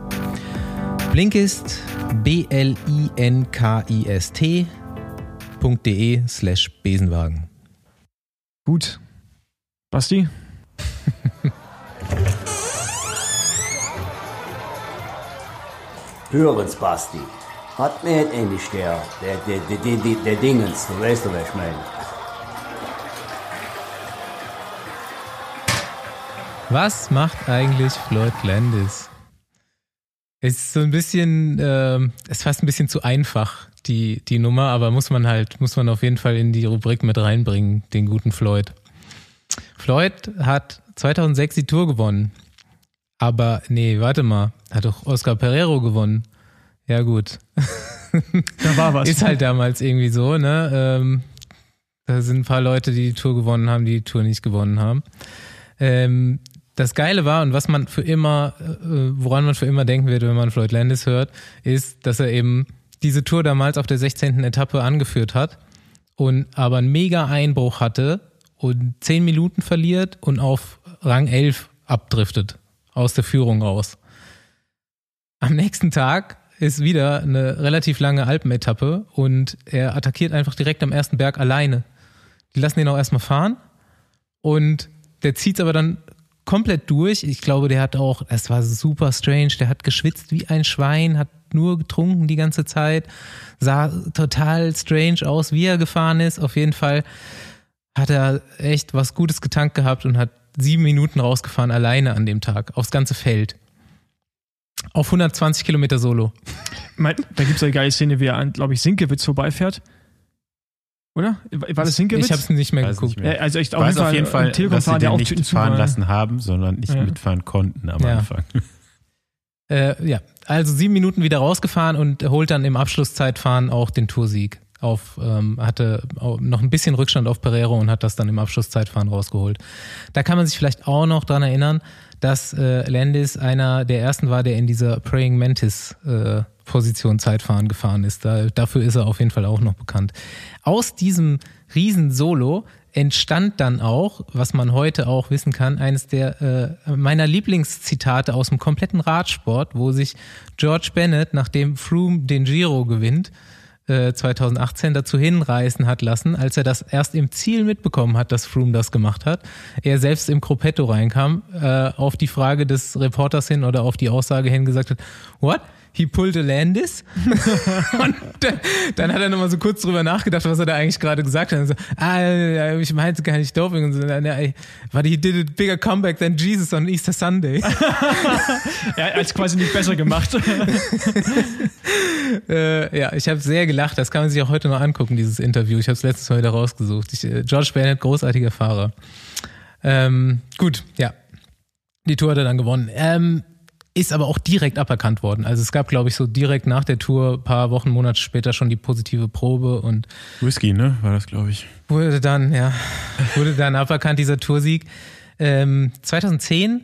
Blinkist, B-L-I-N-K-I-S-T.de slash Besenwagen. Gut. Basti? Hören's, Basti. Hat mir jetzt endlich der, der, der, der, der, der, Dingens, du weißt du, was ich meine. Was macht eigentlich Floyd Landis? Es ist so ein bisschen, äh, es ist fast ein bisschen zu einfach, die, die Nummer, aber muss man halt, muss man auf jeden Fall in die Rubrik mit reinbringen, den guten Floyd. Floyd hat 2006 die Tour gewonnen. Aber nee, warte mal, hat doch Oscar Pereiro gewonnen. Ja gut. Da war was. Ist halt damals irgendwie so, ne? Ähm, da sind ein paar Leute, die die Tour gewonnen haben, die die Tour nicht gewonnen haben. Ähm, das Geile war und was man für immer, äh, woran man für immer denken wird, wenn man Floyd Landis hört, ist, dass er eben diese Tour damals auf der 16. Etappe angeführt hat und aber einen mega Einbruch hatte und 10 Minuten verliert und auf Rang 11 abdriftet aus der Führung raus. Am nächsten Tag ist wieder eine relativ lange Alpenetappe und er attackiert einfach direkt am ersten Berg alleine. Die lassen ihn auch erstmal fahren und der zieht aber dann komplett durch. Ich glaube, der hat auch, es war super strange, der hat geschwitzt wie ein Schwein, hat nur getrunken die ganze Zeit, sah total strange aus, wie er gefahren ist. Auf jeden Fall hat er echt was Gutes getankt gehabt und hat sieben Minuten rausgefahren, alleine an dem Tag, aufs ganze Feld. Auf 120 Kilometer Solo. Da gibt es eine geile Szene, wie er an, glaube ich, Sinkewitz vorbeifährt. Oder? War das Sinkewitz? Ich habe es nicht mehr Weiß geguckt. nicht mehr. Ja, also Ich weiß auf jeden Fall, am Telekom dass sie den auch nicht Tüten fahren lassen haben, sondern nicht Ja. mitfahren konnten am Ja. Anfang. Äh, ja, also sieben Minuten wieder rausgefahren und holt dann im Abschlusszeitfahren auch den Toursieg. Auf, ähm, hatte noch ein bisschen Rückstand auf Pereiro und hat das dann im Abschlusszeitfahren rausgeholt. Da kann man sich vielleicht auch noch dran erinnern, dass äh, Landis einer der ersten war, der in dieser Praying Mantis äh, Position Zeitfahren gefahren ist. Da, dafür ist er auf jeden Fall auch noch bekannt. Aus diesem riesen Solo entstand dann auch, was man heute auch wissen kann, eines der äh, meiner Lieblingszitate aus dem kompletten Radsport, wo sich George Bennett, nachdem Froome den Giro gewinnt, äh, 2018 dazu hinreißen hat lassen, als er das erst im Ziel mitbekommen hat, dass Froome das gemacht hat. Er selbst im Gruppetto reinkam, äh, auf die Frage des Reporters hin oder auf die Aussage hin gesagt hat, what? He pulled a Landis? und dann, hat er nochmal so kurz drüber nachgedacht, was er da eigentlich gerade gesagt hat. Und so, ah, ja, ich meinte gar nicht Doping und so. Ja, but he did a bigger comeback than Jesus on Easter Sunday. Er hat es quasi nicht besser gemacht. Äh, ja, ich habe sehr gelacht. Das kann man sich auch heute noch angucken, dieses Interview. Ich habe es letztes Mal wieder rausgesucht. Ich, äh, George Bennett, großartiger Fahrer. Ähm, gut, ja. Die Tour hat er dann gewonnen. Ähm, ist aber auch direkt aberkannt worden. Also es gab, glaube ich, so direkt nach der Tour, paar Wochen, Monate später schon die positive Probe und Whisky, ne? War das, glaube ich. wurde dann, ja, wurde dann aberkannt, dieser Toursieg. Ähm, 2010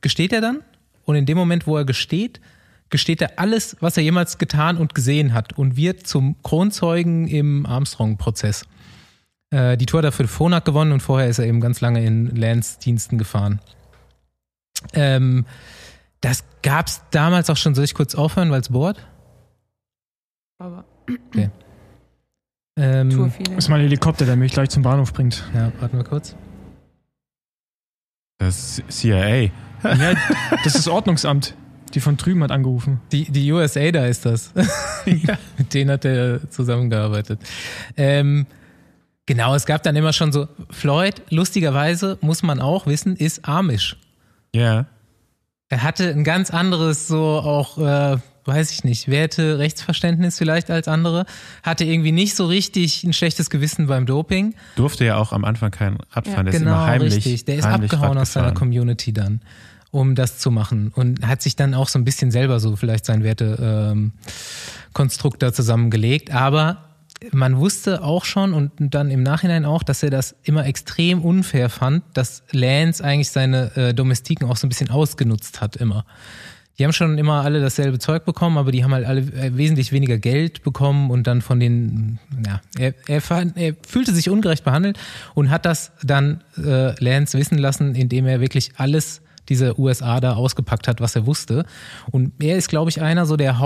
gesteht er dann und in dem Moment, wo er gesteht, gesteht er alles, was er jemals getan und gesehen hat und wird zum Kronzeugen im Armstrong-Prozess. Äh, die Tour hat er für Phonak gewonnen und vorher ist er eben ganz lange in Lance-Diensten gefahren. Ähm, das gab's damals auch schon. Soll ich kurz aufhören, weil es bohrt? Aber Ähm, Tourfeeling. Das ist mein Helikopter, der mich gleich zum Bahnhof bringt. ja, warten wir kurz. Das ist CIA. Ja, das ist Ordnungsamt. Die von drüben hat angerufen. Die, die USA, da ist das. Mit denen hat er zusammengearbeitet. Ähm, genau, es gab dann immer schon so, Floyd, lustigerweise, muss man auch wissen, ist Amish. Ja. Er hatte ein ganz anderes, so auch, äh, weiß ich nicht, Werte, Rechtsverständnis vielleicht als andere. Hatte irgendwie nicht so richtig ein schlechtes Gewissen beim Doping. Durfte ja auch am Anfang kein Radfahren. der ist genau, immer heimlich. richtig. Der ist abgehauen aus seiner. Community dann, um das zu machen. Und hat sich dann auch so ein bisschen selber so vielleicht sein Wertekonstrukt ähm, Konstrukt da zusammengelegt. Aber man wusste auch schon und dann im Nachhinein auch, dass er das immer extrem unfair fand, dass Lance eigentlich seine äh, Domestiken auch so ein bisschen ausgenutzt hat immer. Die haben schon immer alle dasselbe Zeug bekommen, aber die haben halt alle äh, wesentlich weniger Geld bekommen und dann von den, ja, er, er, fand, er fühlte sich ungerecht behandelt und hat das dann äh, Lance wissen lassen, indem er wirklich alles diese USA da ausgepackt hat, was er wusste. Und er ist, glaube ich, einer so der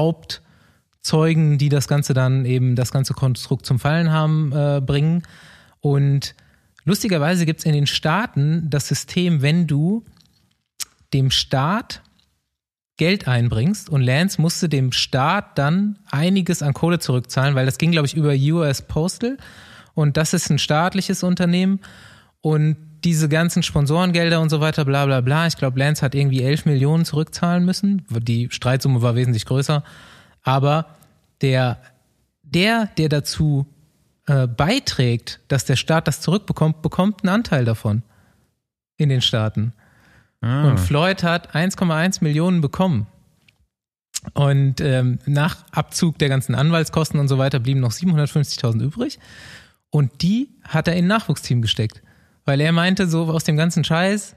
Hauptzeugen, die das Ganze dann eben, das ganze Konstrukt zum Fallen haben, äh, bringen. Und lustigerweise gibt es in den Staaten das System, wenn du dem Staat Geld einbringst und Lance musste dem Staat dann einiges an Kohle zurückzahlen, weil das ging, glaube ich, über US Postal und das ist ein staatliches Unternehmen und diese ganzen Sponsorengelder und so weiter, bla bla bla. Ich glaube, Lance hat irgendwie 11 Millionen zurückzahlen müssen. Die Streitsumme war wesentlich größer. Aber der, der, der dazu äh, beiträgt, dass der Staat das zurückbekommt, bekommt einen Anteil davon in den Staaten. Ah. Und Floyd hat 1,1 Millionen bekommen. Und ähm, nach Abzug der ganzen Anwaltskosten und so weiter blieben noch 750.000 übrig. Und die hat er in ein Nachwuchsteam gesteckt. Weil er meinte, so aus dem ganzen Scheiß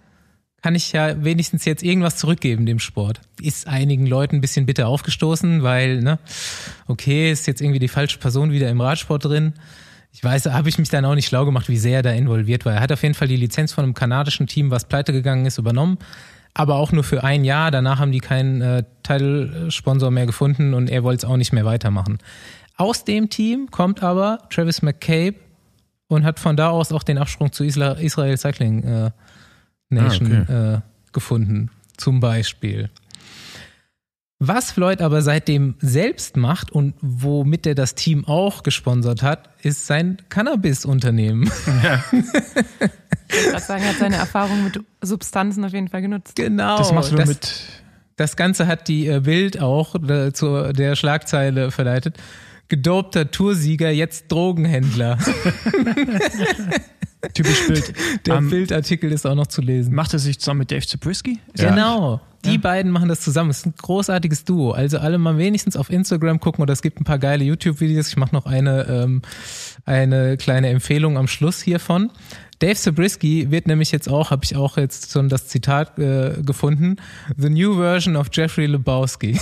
kann ich ja wenigstens jetzt irgendwas zurückgeben dem Sport. Ist einigen Leuten ein bisschen bitter aufgestoßen, weil, ne, okay, ist jetzt irgendwie die falsche Person wieder im Radsport drin. Ich weiß, habe ich mich dann auch nicht schlau gemacht, wie sehr er da involviert war. Er hat auf jeden Fall die Lizenz von einem kanadischen Team, was pleite gegangen ist, übernommen. Aber auch nur für ein Jahr. Danach haben die keinen äh, Title-Sponsor mehr gefunden und er wollte es auch nicht mehr weitermachen. Aus dem Team kommt aber Travis McCabe und hat von da aus auch den Absprung zu Israel Cycling äh, Nation Ah, äh, gefunden, zum Beispiel. Was Floyd aber seitdem selbst macht und womit er das Team auch gesponsert hat, ist sein Cannabis-Unternehmen. Ich würde sagen, er hat seine Erfahrung mit Substanzen auf jeden Fall genutzt. genau. Das machst du das, mit. das Ganze hat die äh, Bild auch äh, zu der Schlagzeile verleitet. Gedopter Toursieger, jetzt Drogenhändler. Typisch Bild. Der Ähm, Bildartikel ist auch noch zu lesen. Macht er sich zusammen mit Dave Zabriskie? Ist Genau. Die beiden machen das zusammen. Es ist ein großartiges Duo. Also alle mal wenigstens auf Instagram gucken oder es gibt ein paar geile YouTube-Videos. Ich mache noch eine, ähm, eine kleine Empfehlung am Schluss hiervon. Dave Zabriskie wird nämlich jetzt auch, habe ich auch jetzt schon das Zitat äh, gefunden, The New Version of Jeffrey Lebowski.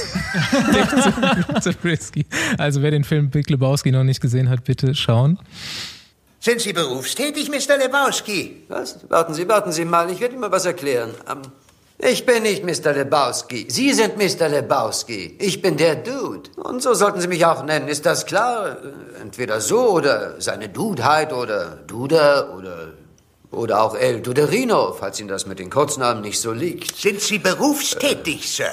Dave Zabriskie. Also wer den Film Big Lebowski noch nicht gesehen hat, bitte schauen. Sind Sie berufstätig, Mr. Lebowski? Was? Warten Sie, warten Sie mal, ich werde Ihnen mal was erklären. Ähm, ich bin nicht Mr. Lebowski. Sie sind Mr. Lebowski. Ich bin der Dude. Und so sollten Sie mich auch nennen, ist das klar? Äh, Entweder so oder seine Dudeheit oder Duder oder, oder auch El Duderino, falls Ihnen das mit den Kurznamen nicht so liegt. Sind Sie berufstätig, Sir?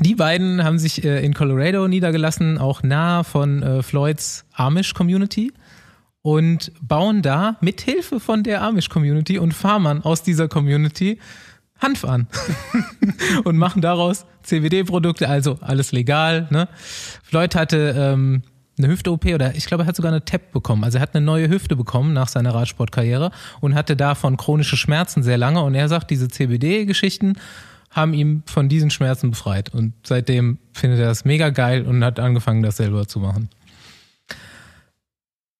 Die beiden haben sich äh, in Colorado niedergelassen, auch nah von äh, Floyds Amish-Community und bauen da mit Hilfe von der Amish-Community und Farmern aus dieser Community Hanf an und machen daraus CBD-Produkte, also alles legal. Ne? Floyd hatte ähm, eine Hüfte-OP oder ich glaube, er hat sogar eine TAP bekommen. Also er hat eine neue Hüfte bekommen nach seiner Radsportkarriere und hatte davon chronische Schmerzen sehr lange. Und er sagt, diese CBD-Geschichten haben ihn von diesen Schmerzen befreit. Und seitdem findet er das mega geil und hat angefangen, das selber zu machen.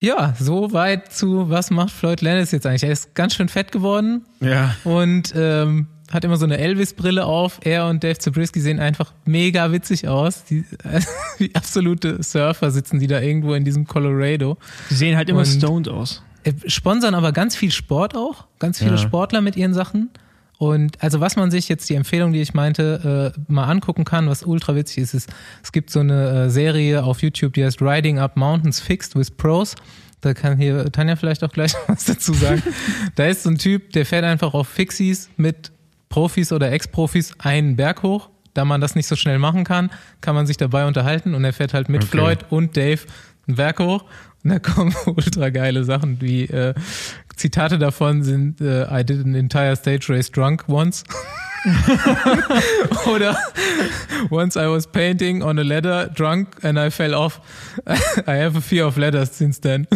Ja, so weit zu, was macht Floyd Landis jetzt eigentlich? Er ist ganz schön fett geworden Ja. und ähm, hat immer so eine Elvis-Brille auf. Er und Dave Zabriskie sehen einfach mega witzig aus. Die, wie absolute Surfer sitzen die da irgendwo in diesem Colorado. Die sehen halt immer Und- stoned aus. Äh, Sponsern aber ganz viel Sport auch, ganz viele Ja. Sportler mit ihren Sachen. Und also was man sich jetzt die Empfehlung, die ich meinte, äh, mal angucken kann, was ultra witzig ist, ist, es gibt so eine äh, Serie auf YouTube, die heißt Riding Up Mountains Fixed with Pros. Da kann hier Tanja vielleicht auch gleich was dazu sagen. da ist so ein Typ, der fährt einfach auf Fixies mit Profis oder Ex-Profis einen Berg hoch. Da man das nicht so schnell machen kann, kann man sich dabei unterhalten und er fährt halt mit Okay. Floyd und Dave einen Berg hoch. Und da kommen ultra geile Sachen, wie äh, Zitate davon sind äh, I did an entire stage race drunk once. Oder once I was painting on a ladder drunk and I fell off. I have a fear of ladders since then.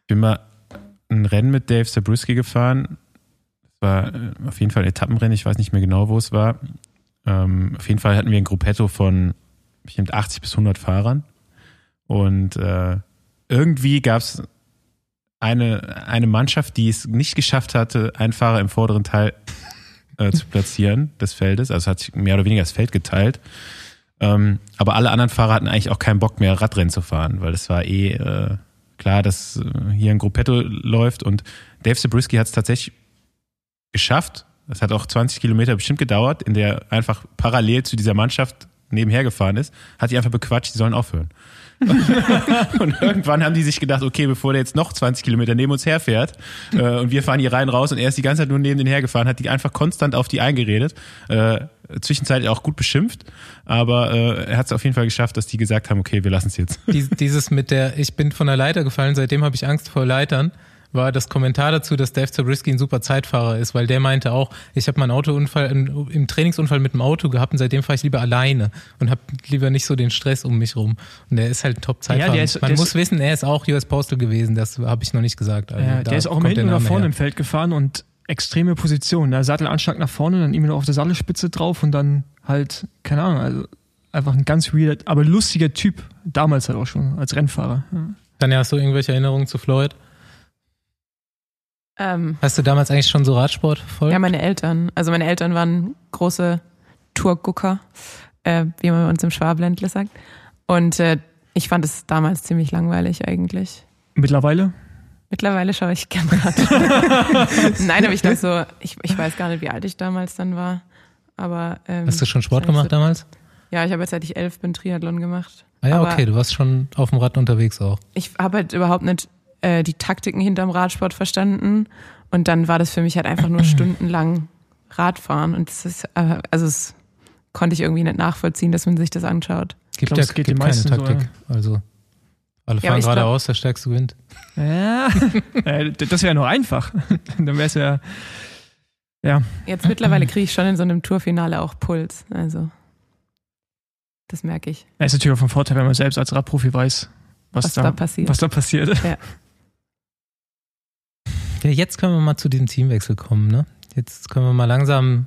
Ich bin mal ein Rennen mit Dave Zabriskie gefahren. Das war äh, auf jeden Fall ein Etappenrennen, ich weiß nicht mehr genau, wo es war. Ähm, auf jeden Fall hatten wir ein Gruppetto von bestimmt 80 bis 100 Fahrern. Und äh, irgendwie gab es eine, eine Mannschaft, die es nicht geschafft hatte, einen Fahrer im vorderen Teil äh, zu platzieren des Feldes. Also hat sich mehr oder weniger das Feld geteilt. Ähm, aber alle anderen Fahrer hatten eigentlich auch keinen Bock mehr, Radrennen zu fahren, weil es war eh äh, klar, dass äh, hier ein Gruppetto läuft und Dave Zabriskie hat es tatsächlich geschafft. Das hat auch 20 Kilometer bestimmt gedauert, in der einfach parallel zu dieser Mannschaft nebenher gefahren ist, hat die einfach bequatscht, die sollen aufhören. und irgendwann haben die sich gedacht, okay, bevor der jetzt noch 20 Kilometer neben uns herfährt äh, und wir fahren hier rein raus und er ist die ganze Zeit nur neben den hergefahren, hat die einfach konstant auf die eingeredet, äh, zwischenzeitlich auch gut beschimpft, aber äh, er hat es auf jeden Fall geschafft, dass die gesagt haben, okay, wir lassen es jetzt. Dies, dieses mit der, ich bin von der Leiter gefallen, seitdem habe ich Angst vor Leitern, war das Kommentar dazu, dass Dave Zabriskie ein super Zeitfahrer ist, weil der meinte auch, ich habe meinen Autounfall im Trainingsunfall mit dem Auto gehabt und seitdem fahre ich lieber alleine und habe lieber nicht so den Stress um mich rum. Und der ist halt ein Top-Zeitfahrer. Ja, Man muss wissen, er ist auch US Postal gewesen, das habe ich noch nicht gesagt. Also Ja, der ist auch immer hinten der oder vorne her. im Feld gefahren und extreme Position. Der Sattelanschlag nach vorne, dann immer noch auf der Sattelspitze drauf und dann halt, keine Ahnung, also einfach ein ganz weird, aber lustiger Typ. Damals halt auch schon als Rennfahrer. Ja. Tanja, hast du irgendwelche Erinnerungen zu Floyd? Ähm, Hast du damals eigentlich schon so Radsport verfolgt? ja, meine Eltern. Also meine Eltern waren große Tourgucker, äh, wie man bei uns im Schwabenländle sagt. Und äh, ich fand es damals ziemlich langweilig eigentlich. Mittlerweile? Mittlerweile schaue ich gern Rad. Nein, aber ich glaube so, ich, ich weiß gar nicht, wie alt ich damals dann war. Aber ähm, Hast du schon Sport gemacht damals? So, ja, ich habe jetzt seit ich elf bin Triathlon gemacht. Ah ja, Aber okay, du warst schon auf dem Rad unterwegs auch. ich habe halt überhaupt nicht äh, die Taktiken hinterm Radsport verstanden. Und dann war das für mich halt einfach nur stundenlang Radfahren. Und das ist, äh, also es konnte ich irgendwie nicht nachvollziehen, dass man sich das anschaut. Es gibt glaub, ja es geht gibt den keine meisten so, Taktik. also alle Ja, fahren ich glaub- geradeaus, der Stärkste gewinnt. Ja. Äh, das wäre nur einfach. dann wäre es ja. Ja, Jetzt mittlerweile kriege ich schon in so einem Tourfinale auch Puls. Also das merke ich, es ist natürlich auch von Vorteil, wenn man selbst als Radprofi weiß, was, was da, passiert. was da passiert. Ja, jetzt können wir mal zu diesem Teamwechsel kommen, ne? Jetzt können wir mal langsam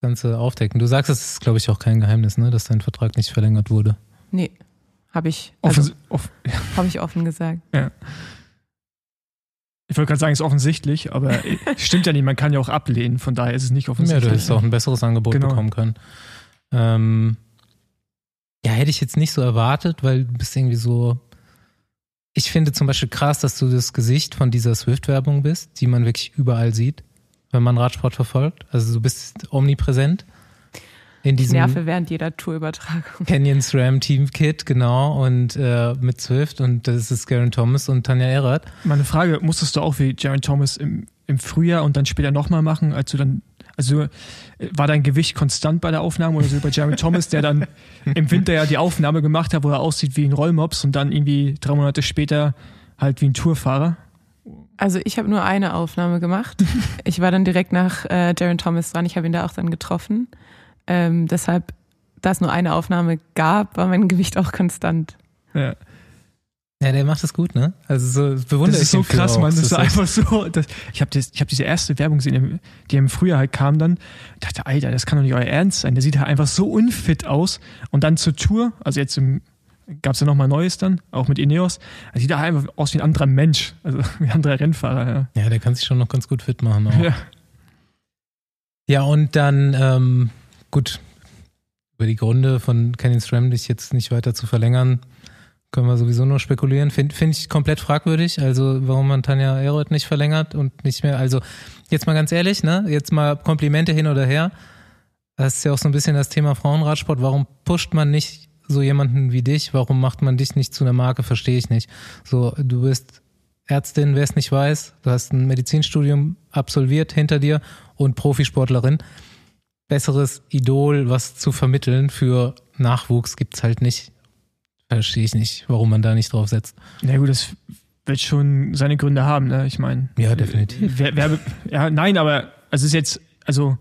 das Ganze aufdecken. Du sagst, es ist, glaube ich, auch kein Geheimnis, ne, dass dein Vertrag nicht verlängert wurde. Nee, habe ich, also, Offens off hab ich offen gesagt. ich wollte gerade sagen, es ist offensichtlich, aber stimmt ja nicht, man kann ja auch ablehnen, von daher ist es nicht Ja, offensichtlich. du hättest auch ein besseres Angebot Genau. bekommen können. Ähm, ja, hätte ich jetzt nicht so erwartet, weil du bist irgendwie so. Ich finde zum Beispiel krass, dass du das Gesicht von dieser Swift-Werbung bist, die man wirklich überall sieht, wenn man Radsport verfolgt. Also du bist omnipräsent. In Ich diesem nerve während jeder Tourübertragung. Canyon SRAM Team Kit, genau, und äh, mit Swift und das ist Garen Thomas und Tanja Errath. Meine Frage, musstest du auch wie Jaron Thomas im, im Frühjahr und dann später nochmal machen, als du dann, also äh, war dein Gewicht konstant bei der Aufnahme oder so wie bei Jaron Thomas, der dann im Winter ja die Aufnahme gemacht hat, wo er aussieht wie ein Rollmops und dann irgendwie drei Monate später halt wie ein Tourfahrer? Also ich habe nur eine Aufnahme gemacht. Ich war dann direkt nach äh, Jaron Thomas dran. Ich habe ihn da auch dann getroffen. Ähm, deshalb, da es nur eine Aufnahme gab, war mein Gewicht auch konstant. Ja. Ja, der macht das gut, ne? Also so bewundere Das ist ich so krass, man. Das ist so- einfach so. Das, ich habe hab diese erste Werbung gesehen, die im Frühjahr halt kam dann. Ich dachte, Alter, das kann doch nicht euer Ernst sein. Der sieht halt einfach so unfit aus. Und dann zur Tour, also jetzt gab es ja nochmal Neues dann, auch mit Ineos. Er sieht halt einfach aus wie ein anderer Mensch. Also wie ein anderer Rennfahrer. Ja, der kann sich schon noch ganz gut fit machen. Auch. Ja. Ja, und dann, ähm, gut, über die Gründe von Canyon SRAM dich jetzt nicht weiter zu verlängern, können wir sowieso nur spekulieren. Finde find ich komplett fragwürdig, also warum man Tanja Aeroth nicht verlängert und nicht mehr, also jetzt mal ganz ehrlich, ne, jetzt mal Komplimente hin oder her. Das ist ja auch so ein bisschen das Thema Frauenradsport. Warum pusht man nicht so jemanden wie dich? Warum macht man dich nicht zu einer Marke? Verstehe ich nicht. So, du bist Ärztin, wer es nicht weiß. Du hast ein Medizinstudium absolviert hinter dir und Profisportlerin. Besseres Idol, was zu vermitteln für Nachwuchs gibt's halt nicht. Verstehe ich nicht, warum man da nicht drauf setzt. Na gut, das wird schon seine Gründe haben, ne? Ich meine. Ja, definitiv. Wer, wer, ja, nein, aber es ist jetzt, also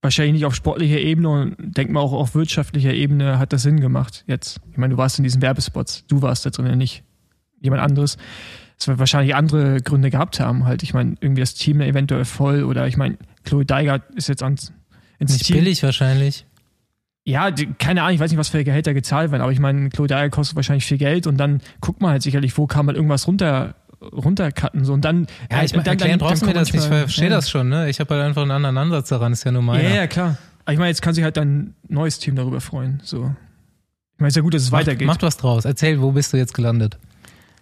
wahrscheinlich nicht auf sportlicher Ebene und denk mal auch auf wirtschaftlicher Ebene hat das Sinn gemacht jetzt. Ich meine, du warst in diesen Werbespots, du warst da drin, nicht jemand anderes. Es wird wahrscheinlich andere Gründe gehabt haben, halt. Ich meine, irgendwie das Team eventuell voll oder ich meine, Chloe Deiger ist jetzt ans, ins Nicht Team. billig wahrscheinlich. Ja, die, keine Ahnung, ich weiß nicht, was für Gehälter gezahlt werden, aber ich meine, Chloe Dyer kostet wahrscheinlich viel Geld und dann guckt man halt sicherlich, wo kann man irgendwas runter runtercutten so und dann Ja, ich äh, meine, dann, erklären dann, brauchst mir das nicht, ich verstehe ja. das schon, ne? Ich habe halt einfach einen anderen Ansatz daran, ist ja nur meiner. Ja, ja, klar. Aber ich meine, jetzt kann sich halt dein neues Team darüber freuen. So. Ich meine, es ist ja gut, dass es weitergeht. Macht was draus. Erzähl, wo bist du jetzt gelandet?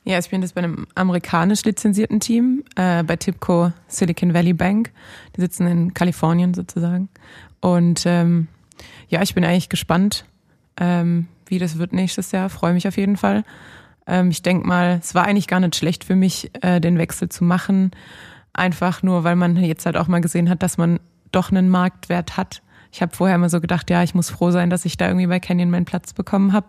Ja, ich bin jetzt bei einem amerikanisch lizenzierten Team, äh, bei Tipco Silicon Valley Bank. Die sitzen in Kalifornien sozusagen. Und ähm, ja, ich bin eigentlich gespannt, ähm, wie das wird nächstes Jahr. Freue mich auf jeden Fall. Ähm, ich denke mal, es war eigentlich gar nicht schlecht für mich, äh, den Wechsel zu machen. Einfach nur, weil man jetzt halt auch mal gesehen hat, dass man doch einen Marktwert hat. Ich habe vorher immer so gedacht, ja, ich muss froh sein, dass ich da irgendwie bei Canyon meinen Platz bekommen habe.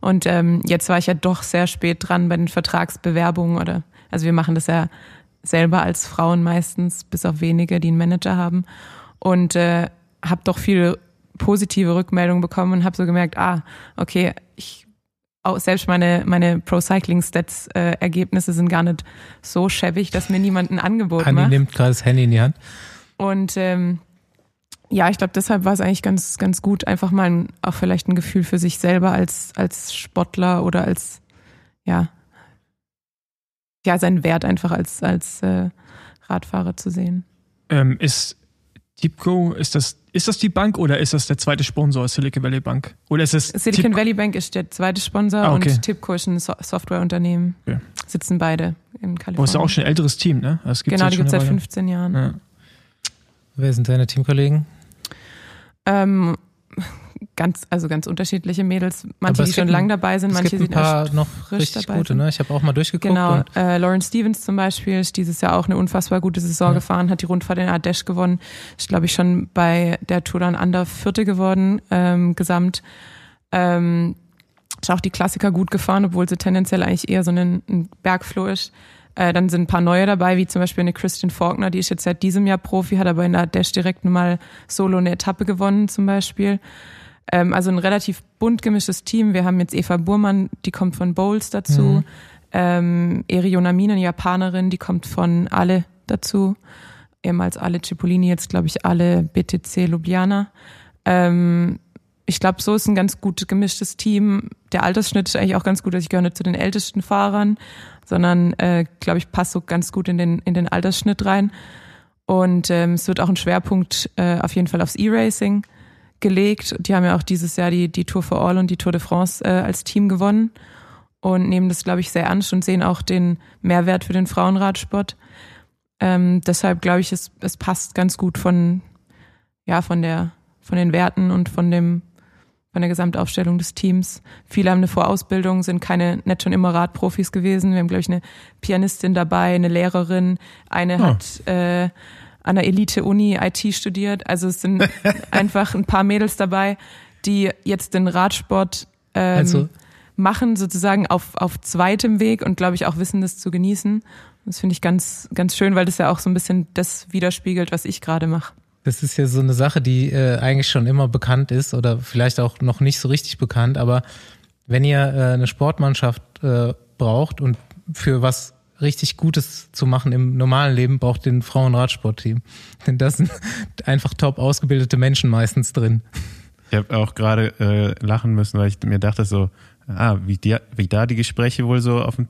Und ähm, jetzt war ich ja doch sehr spät dran bei den Vertragsbewerbungen oder also wir machen das ja selber als Frauen meistens, bis auf wenige, die einen Manager haben. Und äh, habe doch viele positive Rückmeldungen bekommen und habe so gemerkt, ah, okay, ich auch selbst meine, meine Pro Cycling Stats äh, Ergebnisse sind gar nicht so schäbig, dass mir niemand ein Angebot Hanni macht. nimmt gerade das Handy in die Hand. Und ähm, ja, ich glaube, deshalb war es eigentlich ganz, ganz gut, einfach mal ein, auch vielleicht ein Gefühl für sich selber als, als Sportler oder als, ja, ja, seinen Wert einfach als, als äh, Radfahrer zu sehen. Ähm, ist Tipco, ist das, ist das die Bank oder ist das der zweite Sponsor, Silicon Valley Bank? Oder ist es Silicon Tipco- Valley Bank ist der zweite Sponsor Ah, okay. und Tipco ist ein so Softwareunternehmen. Okay. Sitzen beide in Kalifornien. ist ja auch schon ein älteres Team, ne? Das gibt's genau, die gibt es seit eine Weile. 15 Jahren. Ja. Wer sind deine Teamkollegen? Ähm, ganz, also ganz unterschiedliche Mädels. Manche, die schon lange dabei sind, manche sind erst noch frisch richtig dabei gute, ne? Ich habe auch mal durchgeguckt. Genau, äh, Lauren Stevens zum Beispiel ist dieses Jahr auch eine unfassbar gute Saison Ja. gefahren, hat die Rundfahrt in Ardèche gewonnen, ist glaube ich schon bei der Tour dann Under Vierte geworden, ähm, gesamt. Ähm, ist auch die Klassiker gut gefahren, obwohl sie tendenziell eigentlich eher so ein, ein Bergfloh ist. Äh, dann sind ein paar neue dabei, wie zum Beispiel eine Christian Faulkner, die ist jetzt seit diesem Jahr Profi, hat aber in der Ardèche direkt mal solo eine Etappe gewonnen zum Beispiel. Ähm, also ein relativ bunt gemischtes Team. Wir haben jetzt Eva Burmann, die kommt von Bowls dazu. Mhm. Ähm, Eri Yonamine, eine Japanerin, die kommt von Ale dazu. Ehemals Ale Cipollini, jetzt glaube ich Ale BTC Ljubljana. Ähm, ich glaube, so ist ein ganz gut gemischtes Team. Der Altersschnitt ist eigentlich auch ganz gut. Also ich gehöre nicht zu den ältesten Fahrern, sondern, äh, glaube ich, passt so ganz gut in den, in den Altersschnitt rein. Und ähm, es wird auch ein Schwerpunkt äh, auf jeden Fall aufs E-Racing gelegt. Die haben ja auch dieses Jahr die, die Tour for All und die Tour de France äh, als Team gewonnen und nehmen das, glaube ich, sehr ernst und sehen auch den Mehrwert für den Frauenradsport. Ähm, deshalb glaube ich, es, es passt ganz gut von, ja, von der, von den Werten und von dem, von der Gesamtaufstellung des Teams. Viele haben eine Vorausbildung, sind keine, nicht schon immer Radprofis gewesen. Wir haben, glaube ich, eine Pianistin dabei, eine Lehrerin, eine Ah. hat äh, an der Elite-Uni IT studiert. Also es sind einfach ein paar Mädels dabei, die jetzt den Radsport ähm, Also- machen, sozusagen auf, auf zweitem Weg und glaube ich auch wissen, das zu genießen. Das finde ich ganz, ganz schön, weil das ja auch so ein bisschen das widerspiegelt, was ich gerade mache. Das ist ja so eine Sache, die äh, eigentlich schon immer bekannt ist oder vielleicht auch noch nicht so richtig bekannt, aber wenn ihr äh, eine Sportmannschaft äh, braucht und für was richtig Gutes zu machen im normalen Leben, braucht den Frauenradsportteam. Denn da sind einfach top ausgebildete Menschen meistens drin. Ich habe auch gerade äh, lachen müssen, weil ich mir dachte so, ah, wie, die, wie da die Gespräche wohl so, auf, dem-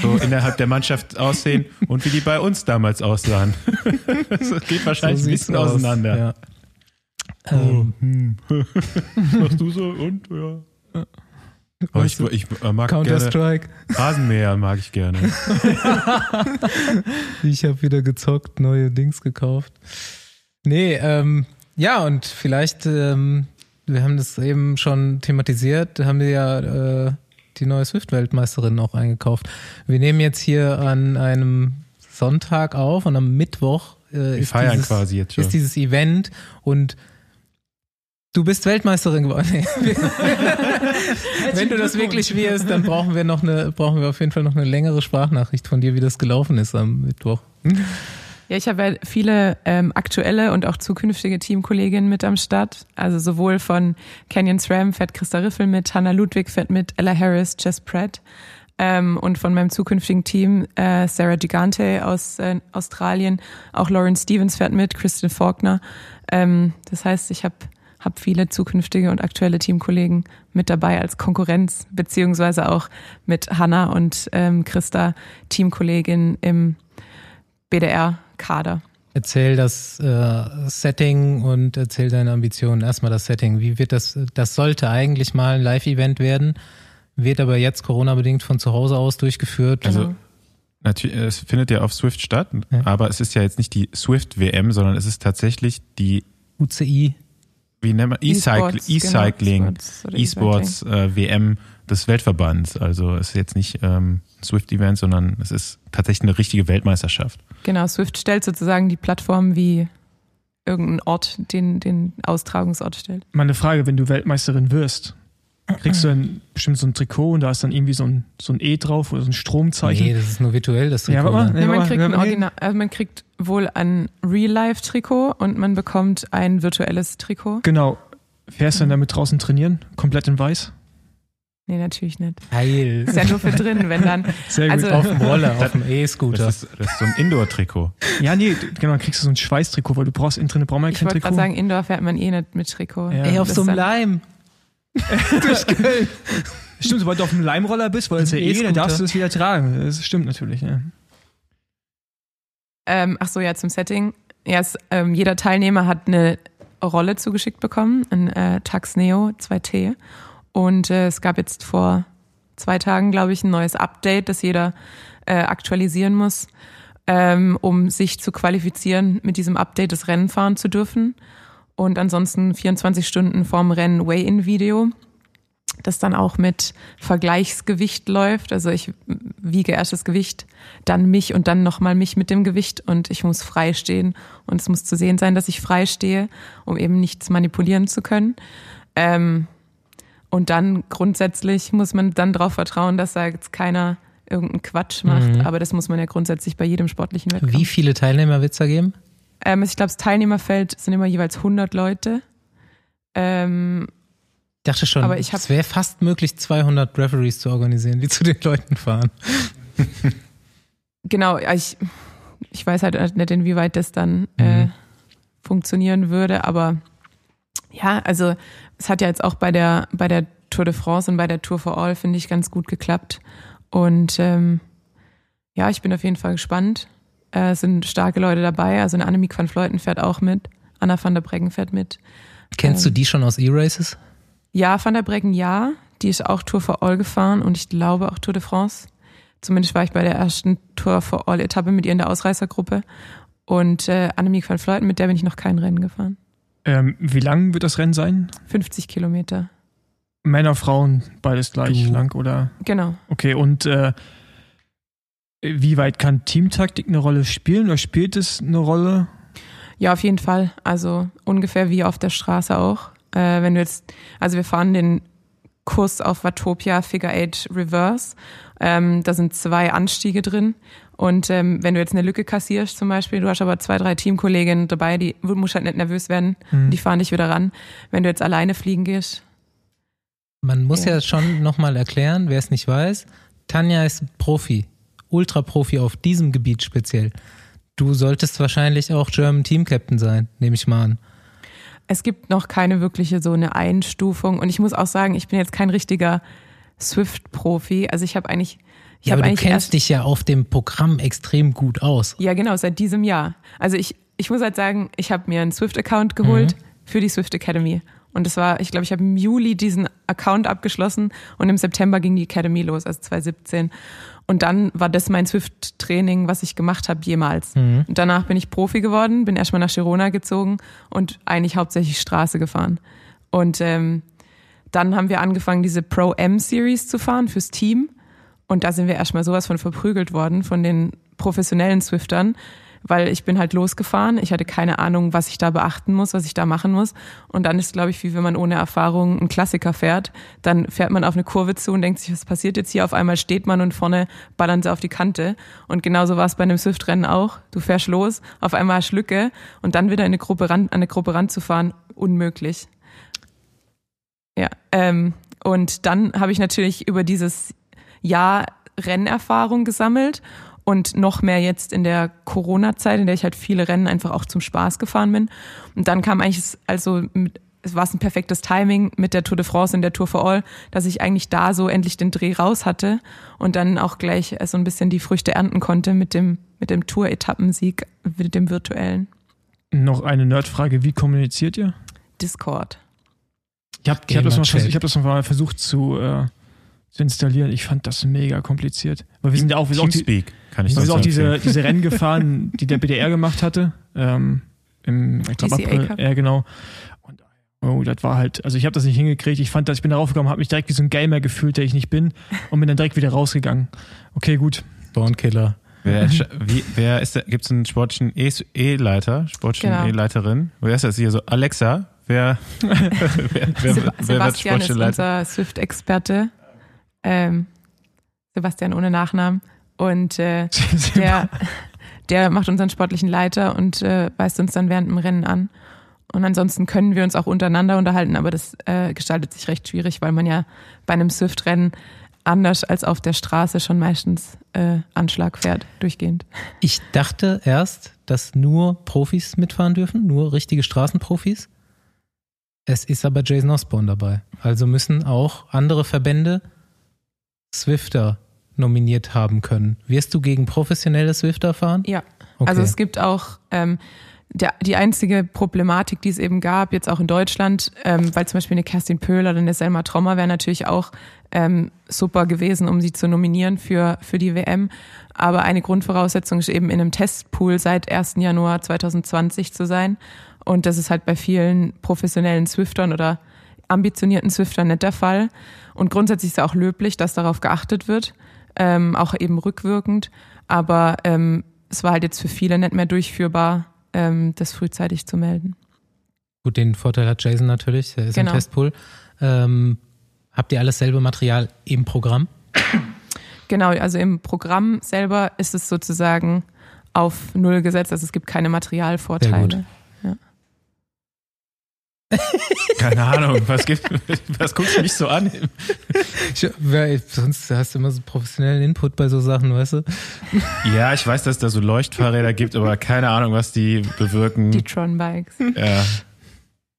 so innerhalb der Mannschaft aussehen und wie die bei uns damals aussahen. das geht wahrscheinlich So ein bisschen aus, auseinander. Ja. Ähm, Machst du so und ja. Aber ich, ich äh, mag gerne Counter-Strike. Rasenmäher mag ich gerne. Ich habe wieder gezockt, neue Dings gekauft. Nee, ähm, ja, und vielleicht, ähm, wir haben das eben schon thematisiert, haben wir ja äh, die neue Swift-Weltmeisterin auch eingekauft. Wir nehmen jetzt hier an einem Sonntag auf und am Mittwoch äh, ist, feiern dieses, quasi jetzt schon. ist dieses Event und du bist Weltmeisterin geworden. Wenn du das wirklich wirst, dann brauchen wir noch eine, brauchen wir auf jeden Fall noch eine längere Sprachnachricht von dir, wie das gelaufen ist am Mittwoch. Ja, ich habe ja viele ähm, aktuelle und auch zukünftige Teamkolleginnen mit am Start. Also sowohl von Canyon SRAM fährt Christa Riffel mit, Hannah Ludwig fährt mit, Ella Harris, Jess Pratt. Ähm, und von meinem zukünftigen Team äh, Sarah Gigante aus äh, Australien, auch Lauren Stevens fährt mit, Kristen Faulkner. Ähm, das heißt, ich habe hab viele zukünftige und aktuelle Teamkollegen mit dabei als Konkurrenz, beziehungsweise auch mit Hannah und ähm, Christa Teamkollegin im BDR-Kader. Erzähl das äh, Setting und erzähl deine Ambitionen. Erstmal das Setting. Wie wird das, das sollte eigentlich mal ein Live-Event werden, wird aber jetzt Corona-bedingt von zu Hause aus durchgeführt. Also natürlich, es findet ja auf Swift statt, Ja. aber es ist ja jetzt nicht die Swift WM, sondern es ist tatsächlich die, UCI. Wie nennt man, E-Cycling, E-Sports, genau, E-Cycling, E-Sports äh, WM des Weltverbands. Also es ist jetzt nicht ähm, ein Swift-Event, sondern es ist tatsächlich eine richtige Weltmeisterschaft. Genau, Swift stellt sozusagen die Plattform wie irgendein Ort den, den Austragungsort stellt. Meine Frage, wenn du Weltmeisterin wirst, kriegst du dann bestimmt so ein Trikot und da ist dann irgendwie so ein, so ein E drauf oder so ein Stromzeichen. Nee, das ist nur virtuell, das Ja, Trikot. warte mal. ne? Nee, man aber- kriegt ein. Original, also man kriegt wohl ein Real-Life-Trikot und man bekommt ein virtuelles Trikot. Genau. Fährst du dann damit draußen trainieren? Komplett in weiß? Nee, natürlich nicht. Geil. Ist ja nur für drin, wenn dann. Sehr Also- Auf dem Roller, auf dem Das E-Scooter. ist, das ist so ein Indoor-Trikot. Ja, nee, genau, dann kriegst du so ein Schweißtrikot, weil du brauchst innen drin braucht man ja Ich kein wollte Trikot. gerade sagen, Indoor fährt man eh nicht mit Trikot. Ja. Ey, auf Das so einem dann- Leim. Stimmt, sobald du auf einem Leimroller bist, weil es ja eh, dann darfst du es wieder tragen. Das stimmt natürlich, ja. Ähm, ach so, ja, zum Setting. Ja, es, ähm, jeder Teilnehmer hat eine Rolle zugeschickt bekommen, ein äh, Tax Neo 2T. Und äh, es gab jetzt vor zwei Tagen, glaube ich, ein neues Update, das jeder äh, aktualisieren muss, ähm, um sich zu qualifizieren, mit diesem Update das Rennen fahren zu dürfen. Und ansonsten 24 Stunden vorm Rennen Weigh-In-Video, das dann auch mit Vergleichsgewicht läuft. Also ich wiege erst das Gewicht, dann mich und dann nochmal mich mit dem Gewicht und ich muss frei stehen und es muss zu sehen sein, dass ich frei stehe, um eben nichts manipulieren zu können. Ähm, und dann grundsätzlich muss man dann darauf vertrauen, dass da jetzt keiner irgendeinen Quatsch macht. Aber das muss man ja grundsätzlich bei jedem sportlichen Wettkampf. Wie viele Teilnehmer wird es da geben? Ähm, ich glaube, das Teilnehmerfeld sind immer jeweils 100 Leute. Ähm, Ich dachte schon, Aber ich hab- es wäre fast möglich, 200 Referees zu organisieren, die zu den Leuten fahren. genau, ich, ich weiß halt nicht, inwieweit das dann äh, funktionieren würde, aber ja, also es hat ja jetzt auch bei der, bei der Tour de France und bei der Tour for All, finde ich, ganz gut geklappt. Und ähm, ja, ich bin auf jeden Fall gespannt. Äh, es sind starke Leute dabei, also eine Annemiek van Vleuten fährt auch mit, Anna van der Breggen fährt mit. Kennst Ähm. du die schon aus E-Races? Ja, Van der Breggen ja. Die ist auch Tour for All gefahren und ich glaube auch Tour de France. Zumindest war ich bei der ersten Tour for All Etappe mit ihr in der Ausreißergruppe. Und äh, Annemiek van Vleuten, mit der bin ich noch kein Rennen gefahren. Ähm, wie lang wird das Rennen sein? 50 Kilometer. Männer, Frauen, beides gleich Du. lang, oder? Genau. Okay, und äh, wie weit kann Teamtaktik eine Rolle spielen oder spielt es eine Rolle? Ja, auf jeden Fall. Also ungefähr wie auf der Straße auch. Äh, wenn du jetzt, also wir fahren den Kurs auf Watopia Figure Eight Reverse. Ähm, da sind zwei Anstiege drin. Und ähm, wenn du jetzt eine Lücke kassierst zum Beispiel, du hast aber zwei, drei Teamkolleginnen dabei, die musst halt nicht nervös werden, die fahren dich wieder ran. Wenn du jetzt alleine fliegen gehst, Man muss ja, Ja. schon nochmal erklären, wer es nicht weiß. Tanja ist Profi, Ultra-Profi auf diesem Gebiet speziell. Du solltest wahrscheinlich auch German Team Captain sein, nehme ich mal an. Es gibt noch keine wirkliche so eine Einstufung und ich muss auch sagen, ich bin jetzt kein richtiger Swift-Profi. Also ich habe eigentlich ich ja, aber du kennst dich ja auf dem Programm extrem gut aus. Ja, genau, seit diesem Jahr. Also ich, ich muss halt sagen, ich habe mir einen Swift-Account geholt Mhm. für die Swift Academy. Und das war, ich glaube, ich habe im Juli diesen Account abgeschlossen und im September ging die Academy los, also 2017. Und dann war das mein Swift-Training, was ich gemacht habe jemals. Und danach bin ich Profi geworden, bin erstmal nach Girona gezogen und eigentlich hauptsächlich Straße gefahren. Und ähm, dann haben wir angefangen, diese Pro-M-Series zu fahren fürs Team. Und da sind wir erstmal sowas von verprügelt worden von den professionellen Swiftern, weil ich bin halt losgefahren. Ich hatte keine Ahnung, was ich da beachten muss, was ich da machen muss. Und dann ist, glaube ich, wie wenn man ohne Erfahrung einen Klassiker fährt. Dann fährt man auf eine Kurve zu und denkt sich, was passiert jetzt hier? Auf einmal steht man und vorne ballern sie auf die Kante. Und genauso war es bei einem Swift-Rennen auch. Du fährst los, auf einmal hast Lücke und dann wieder in eine Gruppe ran, an eine Gruppe ranzufahren, unmöglich. Ja, ähm, und dann habe ich natürlich über dieses Jahr Rennerfahrung gesammelt und noch mehr jetzt in der Corona-Zeit, in der ich halt viele Rennen einfach auch zum Spaß gefahren bin. Und dann kam eigentlich, es- also mit, es war ein perfektes Timing mit der Tour de France und der Tour for All, dass ich eigentlich da so endlich den Dreh raus hatte und dann auch gleich äh, so ein bisschen die Früchte ernten konnte mit dem, mit dem Tour-Etappensieg, mit dem virtuellen Noch eine Nerdfrage, wie kommuniziert ihr? Discord. Ich habe hab das, mal ich hab das mal versucht zu, äh, zu installieren. Ich fand das mega kompliziert. Weil wir sind ja auch, wir sind auch, die, Teamspeak kann ich wir sind auch diese, diese Rennen gefahren, die der BDR gemacht hatte. Ähm, Im ich April. Ja, genau. Und, oh, das war halt, also ich habe das nicht hingekriegt. Ich fand das, ich bin darauf gekommen, habe mich direkt wie so ein Gamer gefühlt, der ich nicht bin und bin dann direkt wieder rausgegangen. Okay, gut. Bornkiller. Wer, wie, wer ist der, gibt's einen sportlichen E- E-Leiter, sportlichen Genau. E-Leiterin? Wer ist das hier so? Alexa, wer, wer, wer, Seb wer wird Sebastian ist sportlicher Leiter? unser Swift-Experte. Ähm, Sebastian ohne Nachnamen. Und äh, der, der macht unseren sportlichen Leiter und äh, weist uns dann während dem Rennen an. Und ansonsten können wir uns auch untereinander unterhalten, aber das äh, gestaltet sich recht schwierig, weil man ja bei einem Swift-Rennen anders als auf der Straße schon meistens äh, Anschlag fährt, durchgehend. Ich dachte erst, dass nur Profis mitfahren dürfen, nur richtige Straßenprofis. Es ist aber Jason Osborne dabei. Also müssen auch andere Verbände Swifter nominiert haben können. Wirst du gegen professionelle Swifter fahren? Ja. Okay. Also es gibt auch ähm, der, die einzige Problematik, die es eben gab, jetzt auch in Deutschland, ähm, weil zum Beispiel eine Kerstin Pöhl oder eine Selma Trommer wäre natürlich auch ähm, super gewesen, um sie zu nominieren für, für die WM. Aber eine Grundvoraussetzung ist eben in einem Testpool seit 1. Januar 2020 zu sein. Und das ist halt bei vielen professionellen Swiftern oder ambitionierten Swiftern nicht der Fall. Und grundsätzlich ist ja auch löblich, dass darauf geachtet wird, ähm, auch eben rückwirkend. Aber ähm, es war halt jetzt für viele nicht mehr durchführbar, ähm, das frühzeitig zu melden. Gut, den Vorteil hat Jason natürlich, der ist Genau. im Testpool. Ähm, habt ihr alles selbe Material im Programm? Genau, also im Programm selber ist es sozusagen auf Null gesetzt, also es gibt keine Materialvorteile. Keine Ahnung, was gibt, was guckst du mich so an? Ich, wer- sonst hast du immer so professionellen Input bei so Sachen, weißt du? Ja, ich weiß, dass es da so Leuchtfahrräder gibt, aber keine Ahnung, was die bewirken. Die Tron-Bikes. ja.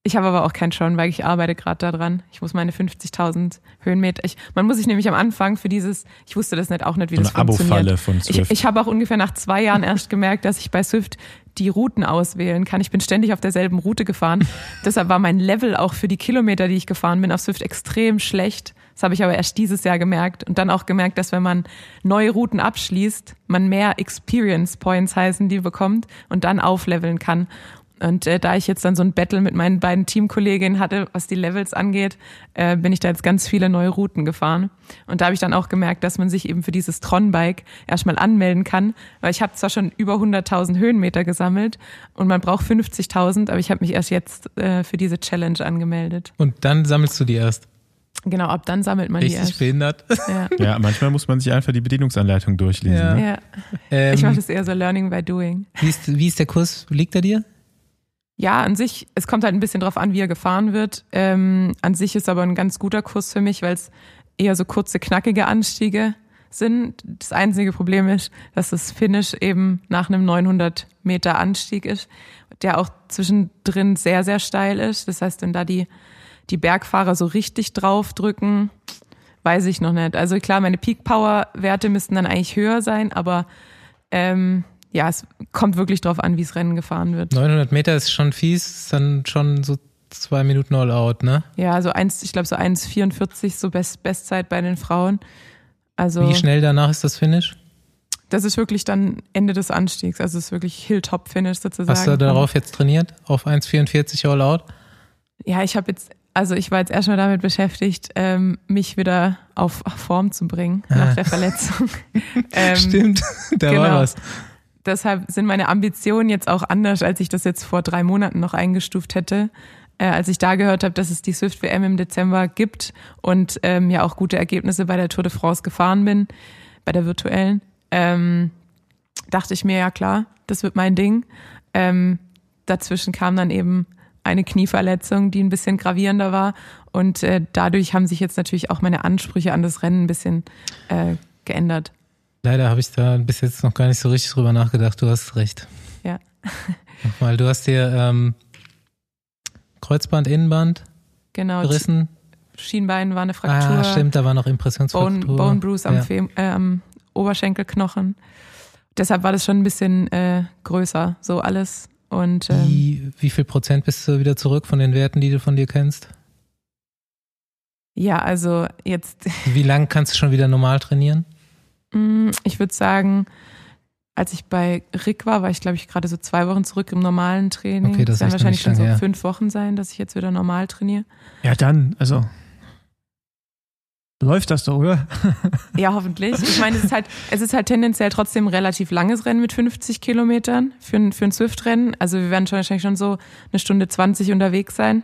Ich habe aber auch kein Tron-Bike, ich arbeite gerade daran. Ich muss meine 50.000 Höhenmeter. Ich, man muss sich nämlich am Anfang für dieses, ich wusste das nicht auch nicht, wie So das funktioniert. Abo-Falle von Ich, Swift. ich habe auch ungefähr nach zwei Jahren erst gemerkt, dass ich bei Swift die Routen auswählen kann. Ich bin ständig auf derselben Route gefahren. Deshalb war mein Level auch für die Kilometer, die ich gefahren bin, auf Swift extrem schlecht. Das habe ich aber erst dieses Jahr gemerkt und dann auch gemerkt, dass wenn man neue Routen abschließt, man mehr Experience Points heißen, die bekommt und dann aufleveln kann. Und äh, da ich jetzt dann so ein Battle mit meinen beiden Teamkolleginnen hatte, was die Levels angeht, äh, bin ich da jetzt ganz viele neue Routen gefahren. Und da habe ich dann auch gemerkt, dass man sich eben für dieses Tron-Bike erstmal anmelden kann, weil ich habe zwar schon über 100.000 Höhenmeter gesammelt und man braucht 50.000, aber ich habe mich erst jetzt äh, für diese Challenge angemeldet. Und dann sammelst du die erst. Genau, ab dann sammelt man die Richtig erst. behindert. Ja. ja, manchmal muss man sich einfach die Bedienungsanleitung durchlesen. Ja. Ne? Ja. Ähm, Ich mache das eher so Learning by Doing. wie, ist, wie ist der Kurs? Liegt er dir? Ja, an sich, es kommt halt ein bisschen drauf an, wie er gefahren wird. Ähm, an sich ist aber ein ganz guter Kurs für mich, weil es eher so kurze, knackige Anstiege sind. Das einzige Problem ist, dass das Finish eben nach einem 900 Meter Anstieg ist, der auch zwischendrin sehr, sehr steil ist. Das heißt, wenn da die, die Bergfahrer so richtig draufdrücken, weiß ich noch nicht. Also klar, meine Peak Power Werte müssten dann eigentlich höher sein, aber ähm, ja, es kommt wirklich drauf an, wie das Rennen gefahren wird. 900 Meter ist schon fies, dann schon so zwei Minuten All-Out, ne? Ja, so eins, ich glaube so 1,44 so Best, Bestzeit bei den Frauen. Also Wie schnell danach ist das Finish? das ist wirklich dann Ende des Anstiegs. Also es ist wirklich Hilltop-Finish sozusagen. Hast du darauf jetzt trainiert? Auf 1,44 All-Out? Ja, ich habe jetzt, also ich war jetzt erstmal damit beschäftigt, ähm, mich wieder auf Form zu bringen Ah. nach der Verletzung. ähm, Stimmt, da war genau. was. Deshalb sind meine Ambitionen jetzt auch anders, als ich das jetzt vor drei Monaten noch eingestuft hätte. Äh, als ich da gehört habe, dass es die Swift WM im Dezember gibt und ähm, ja auch gute Ergebnisse bei der Tour de France gefahren bin, bei der virtuellen, ähm, dachte ich mir, ja klar, das wird mein Ding. Ähm, dazwischen kam dann eben eine Knieverletzung, die ein bisschen gravierender war. Und äh, dadurch haben sich jetzt natürlich auch meine Ansprüche an das Rennen ein bisschen äh, geändert. Leider habe ich da bis jetzt noch gar nicht so richtig drüber nachgedacht. Du hast recht. Ja. Nochmal, du hast dir ähm, Kreuzband, Innenband Genau. gerissen. Schienbein war eine Fraktur. Ah, stimmt, da war noch Bone, Impressionsfraktur. Bone Bruise am, Ja. Fem, äh, am Oberschenkelknochen. Deshalb war das schon ein bisschen äh, größer, so alles. Und ähm, Wie, wie viel Prozent bist du wieder zurück von den Werten, die du von dir kennst? ja, also jetzt, Wie lang kannst du schon wieder normal trainieren? Mh, ich würde sagen, als ich bei Rick war, war ich, glaube ich, gerade so zwei Wochen zurück im normalen Training. Okay, das werden wahrscheinlich schon so her. fünf Wochen sein, dass ich jetzt wieder normal trainiere. Ja, dann, also. Läuft das doch, oder? Ja, hoffentlich. Ich meine, es ist halt, es ist halt tendenziell trotzdem ein relativ langes Rennen mit 50 Kilometern für ein, für ein Swift-Rennen. Also wir werden schon wahrscheinlich schon so eine Stunde 20 unterwegs sein.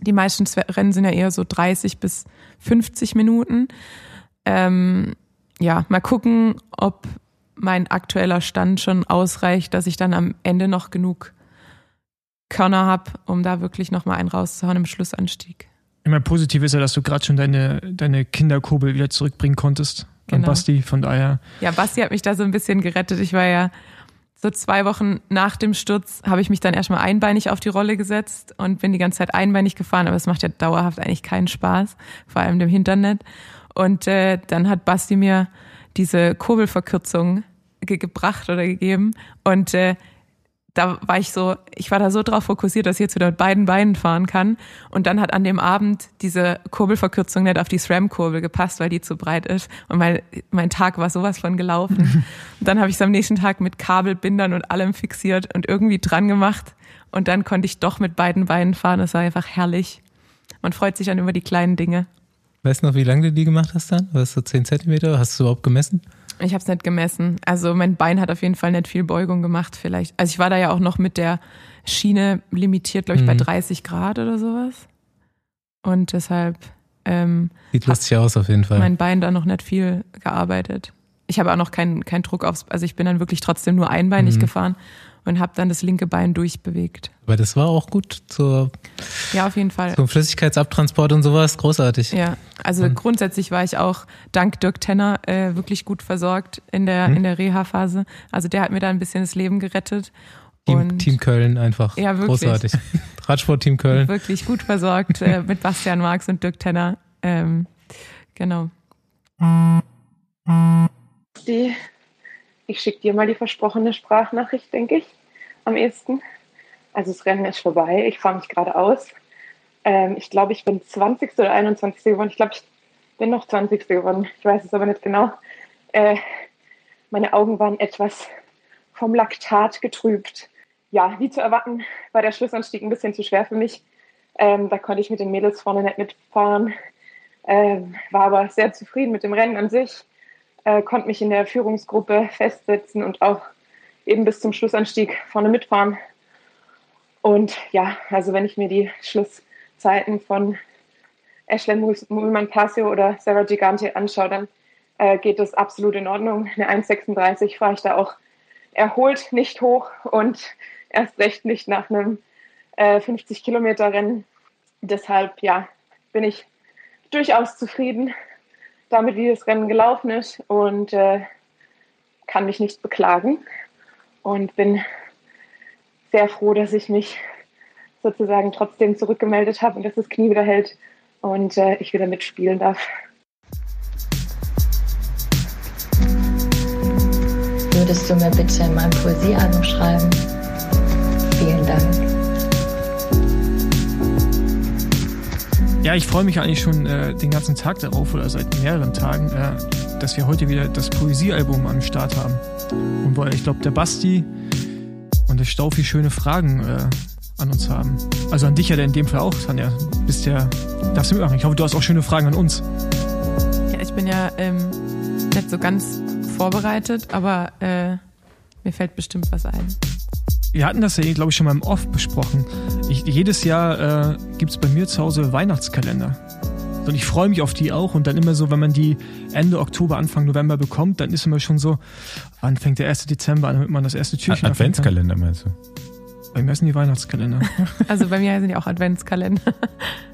Die meisten Rennen sind ja eher so 30 bis 50 Minuten. Ähm, ja, mal gucken, ob mein aktueller Stand schon ausreicht, dass ich dann am Ende noch genug Körner habe, um da wirklich nochmal einen rauszuhauen im Schlussanstieg. Immer positiv ist ja, dass du gerade schon deine, deine Kinderkurbel wieder zurückbringen konntest. An Genau. Basti, von daher. Ja, Basti hat mich da so ein bisschen gerettet. Ich war ja so zwei Wochen nach dem Sturz, habe ich mich dann erstmal einbeinig auf die Rolle gesetzt und bin die ganze Zeit einbeinig gefahren, aber es macht ja dauerhaft eigentlich keinen Spaß, vor allem dem Hintern nicht. Und äh, dann hat Basti mir diese Kurbelverkürzung ge gebracht oder gegeben und äh, da war ich so, ich war da so drauf fokussiert, dass ich jetzt wieder mit beiden Beinen fahren kann. Und dann hat an dem Abend diese Kurbelverkürzung nicht auf die SRAM-Kurbel gepasst, weil die zu breit ist. Und mein, mein Tag war sowas von gelaufen. und dann habe ich es am nächsten Tag mit Kabelbindern und allem fixiert und irgendwie dran gemacht. Und dann konnte ich doch mit beiden Beinen fahren. Das war einfach herrlich. Man freut sich dann über die kleinen Dinge. Weißt du noch, wie lange du die gemacht hast dann? War das so 10 Zentimeter? Hast du überhaupt gemessen? Ich habe es nicht gemessen. Also mein Bein hat auf jeden Fall nicht viel Beugung gemacht vielleicht. Also ich war da ja auch noch mit der Schiene limitiert, glaube ich, bei Mhm. 30 Grad oder sowas. Und deshalb ähm, Sieht lustig aus auf jeden Fall. mein Bein da noch nicht viel gearbeitet. Ich habe auch noch keinen keinen Druck aufs, also ich bin dann wirklich trotzdem nur einbeinig Mhm. gefahren und habe dann das linke Bein durchbewegt. Aber das war auch gut zur, Ja, auf jeden Fall. zum Flüssigkeitsabtransport und sowas. Großartig. Ja, also Und- grundsätzlich war ich auch dank Dirk Tenner äh, wirklich gut versorgt in der, Mhm. in der Reha-Phase. Also der hat mir da ein bisschen das Leben gerettet. Team, und Team Köln einfach. Ja, wirklich. Großartig. Radsport-Team Köln. wirklich gut versorgt äh, mit Bastian Marx und Dirk Tenner. Ähm, genau. Die, ich schicke dir mal die versprochene Sprachnachricht, denke ich, am ehesten. Also das Rennen ist vorbei, ich fahre mich gerade aus. Ähm, ich glaube, ich bin 20. oder 21. geworden. Ich glaube, ich bin noch 20. geworden. Ich weiß es aber nicht genau. Äh, meine Augen waren etwas vom Laktat getrübt. Ja, wie zu erwarten, war der Schlussanstieg ein bisschen zu schwer für mich. Ähm, da konnte ich mit den Mädels vorne nicht mitfahren. Ähm, war aber sehr zufrieden mit dem Rennen an sich äh, konnte mich in der Führungsgruppe festsetzen und auch eben bis zum Schlussanstieg vorne mitfahren. Und ja, also wenn ich mir die Schlusszeiten von Ashley Mühlmann Passio oder Sarah Gigante anschaue, dann äh, geht das absolut in Ordnung. Eine 1,36 fahre ich da auch erholt nicht hoch und erst recht nicht nach einem äh, 50 Kilometer Rennen. Deshalb ja, bin ich durchaus zufrieden damit, wie das Rennen gelaufen ist und äh, kann mich nicht beklagen und bin sehr froh, dass ich mich sozusagen trotzdem zurückgemeldet habe und dass das Knie wieder hält und äh, ich wieder mitspielen darf. Würdest du mir bitte in meinem Poesiealbum schreiben? Ja, ich freue mich eigentlich schon äh, den ganzen Tag darauf oder seit mehreren Tagen, äh, dass wir heute wieder das Poesiealbum am Start haben. Und weil ich glaube, der Basti und der Staufi schöne Fragen äh, an uns haben. Also an dich ja in dem Fall auch, Tanja. Bist ja, darfst du mitmachen. Ich hoffe, du hast auch schöne Fragen an uns. Ja, ich bin ja ähm, nicht so ganz vorbereitet, aber äh, mir fällt bestimmt was ein. Wir hatten das ja, glaube ich, schon mal im Off besprochen. Ich, jedes Jahr äh, gibt es bei mir zu Hause Weihnachtskalender. Und ich freue mich auf die auch. Und dann immer so, wenn man die Ende Oktober, Anfang November bekommt, dann ist immer schon so, wann fängt der 1. Dezember an, damit man das erste Türchen Adventskalender meinst du? Bei mir sind die Weihnachtskalender. Also bei mir sind die auch Adventskalender.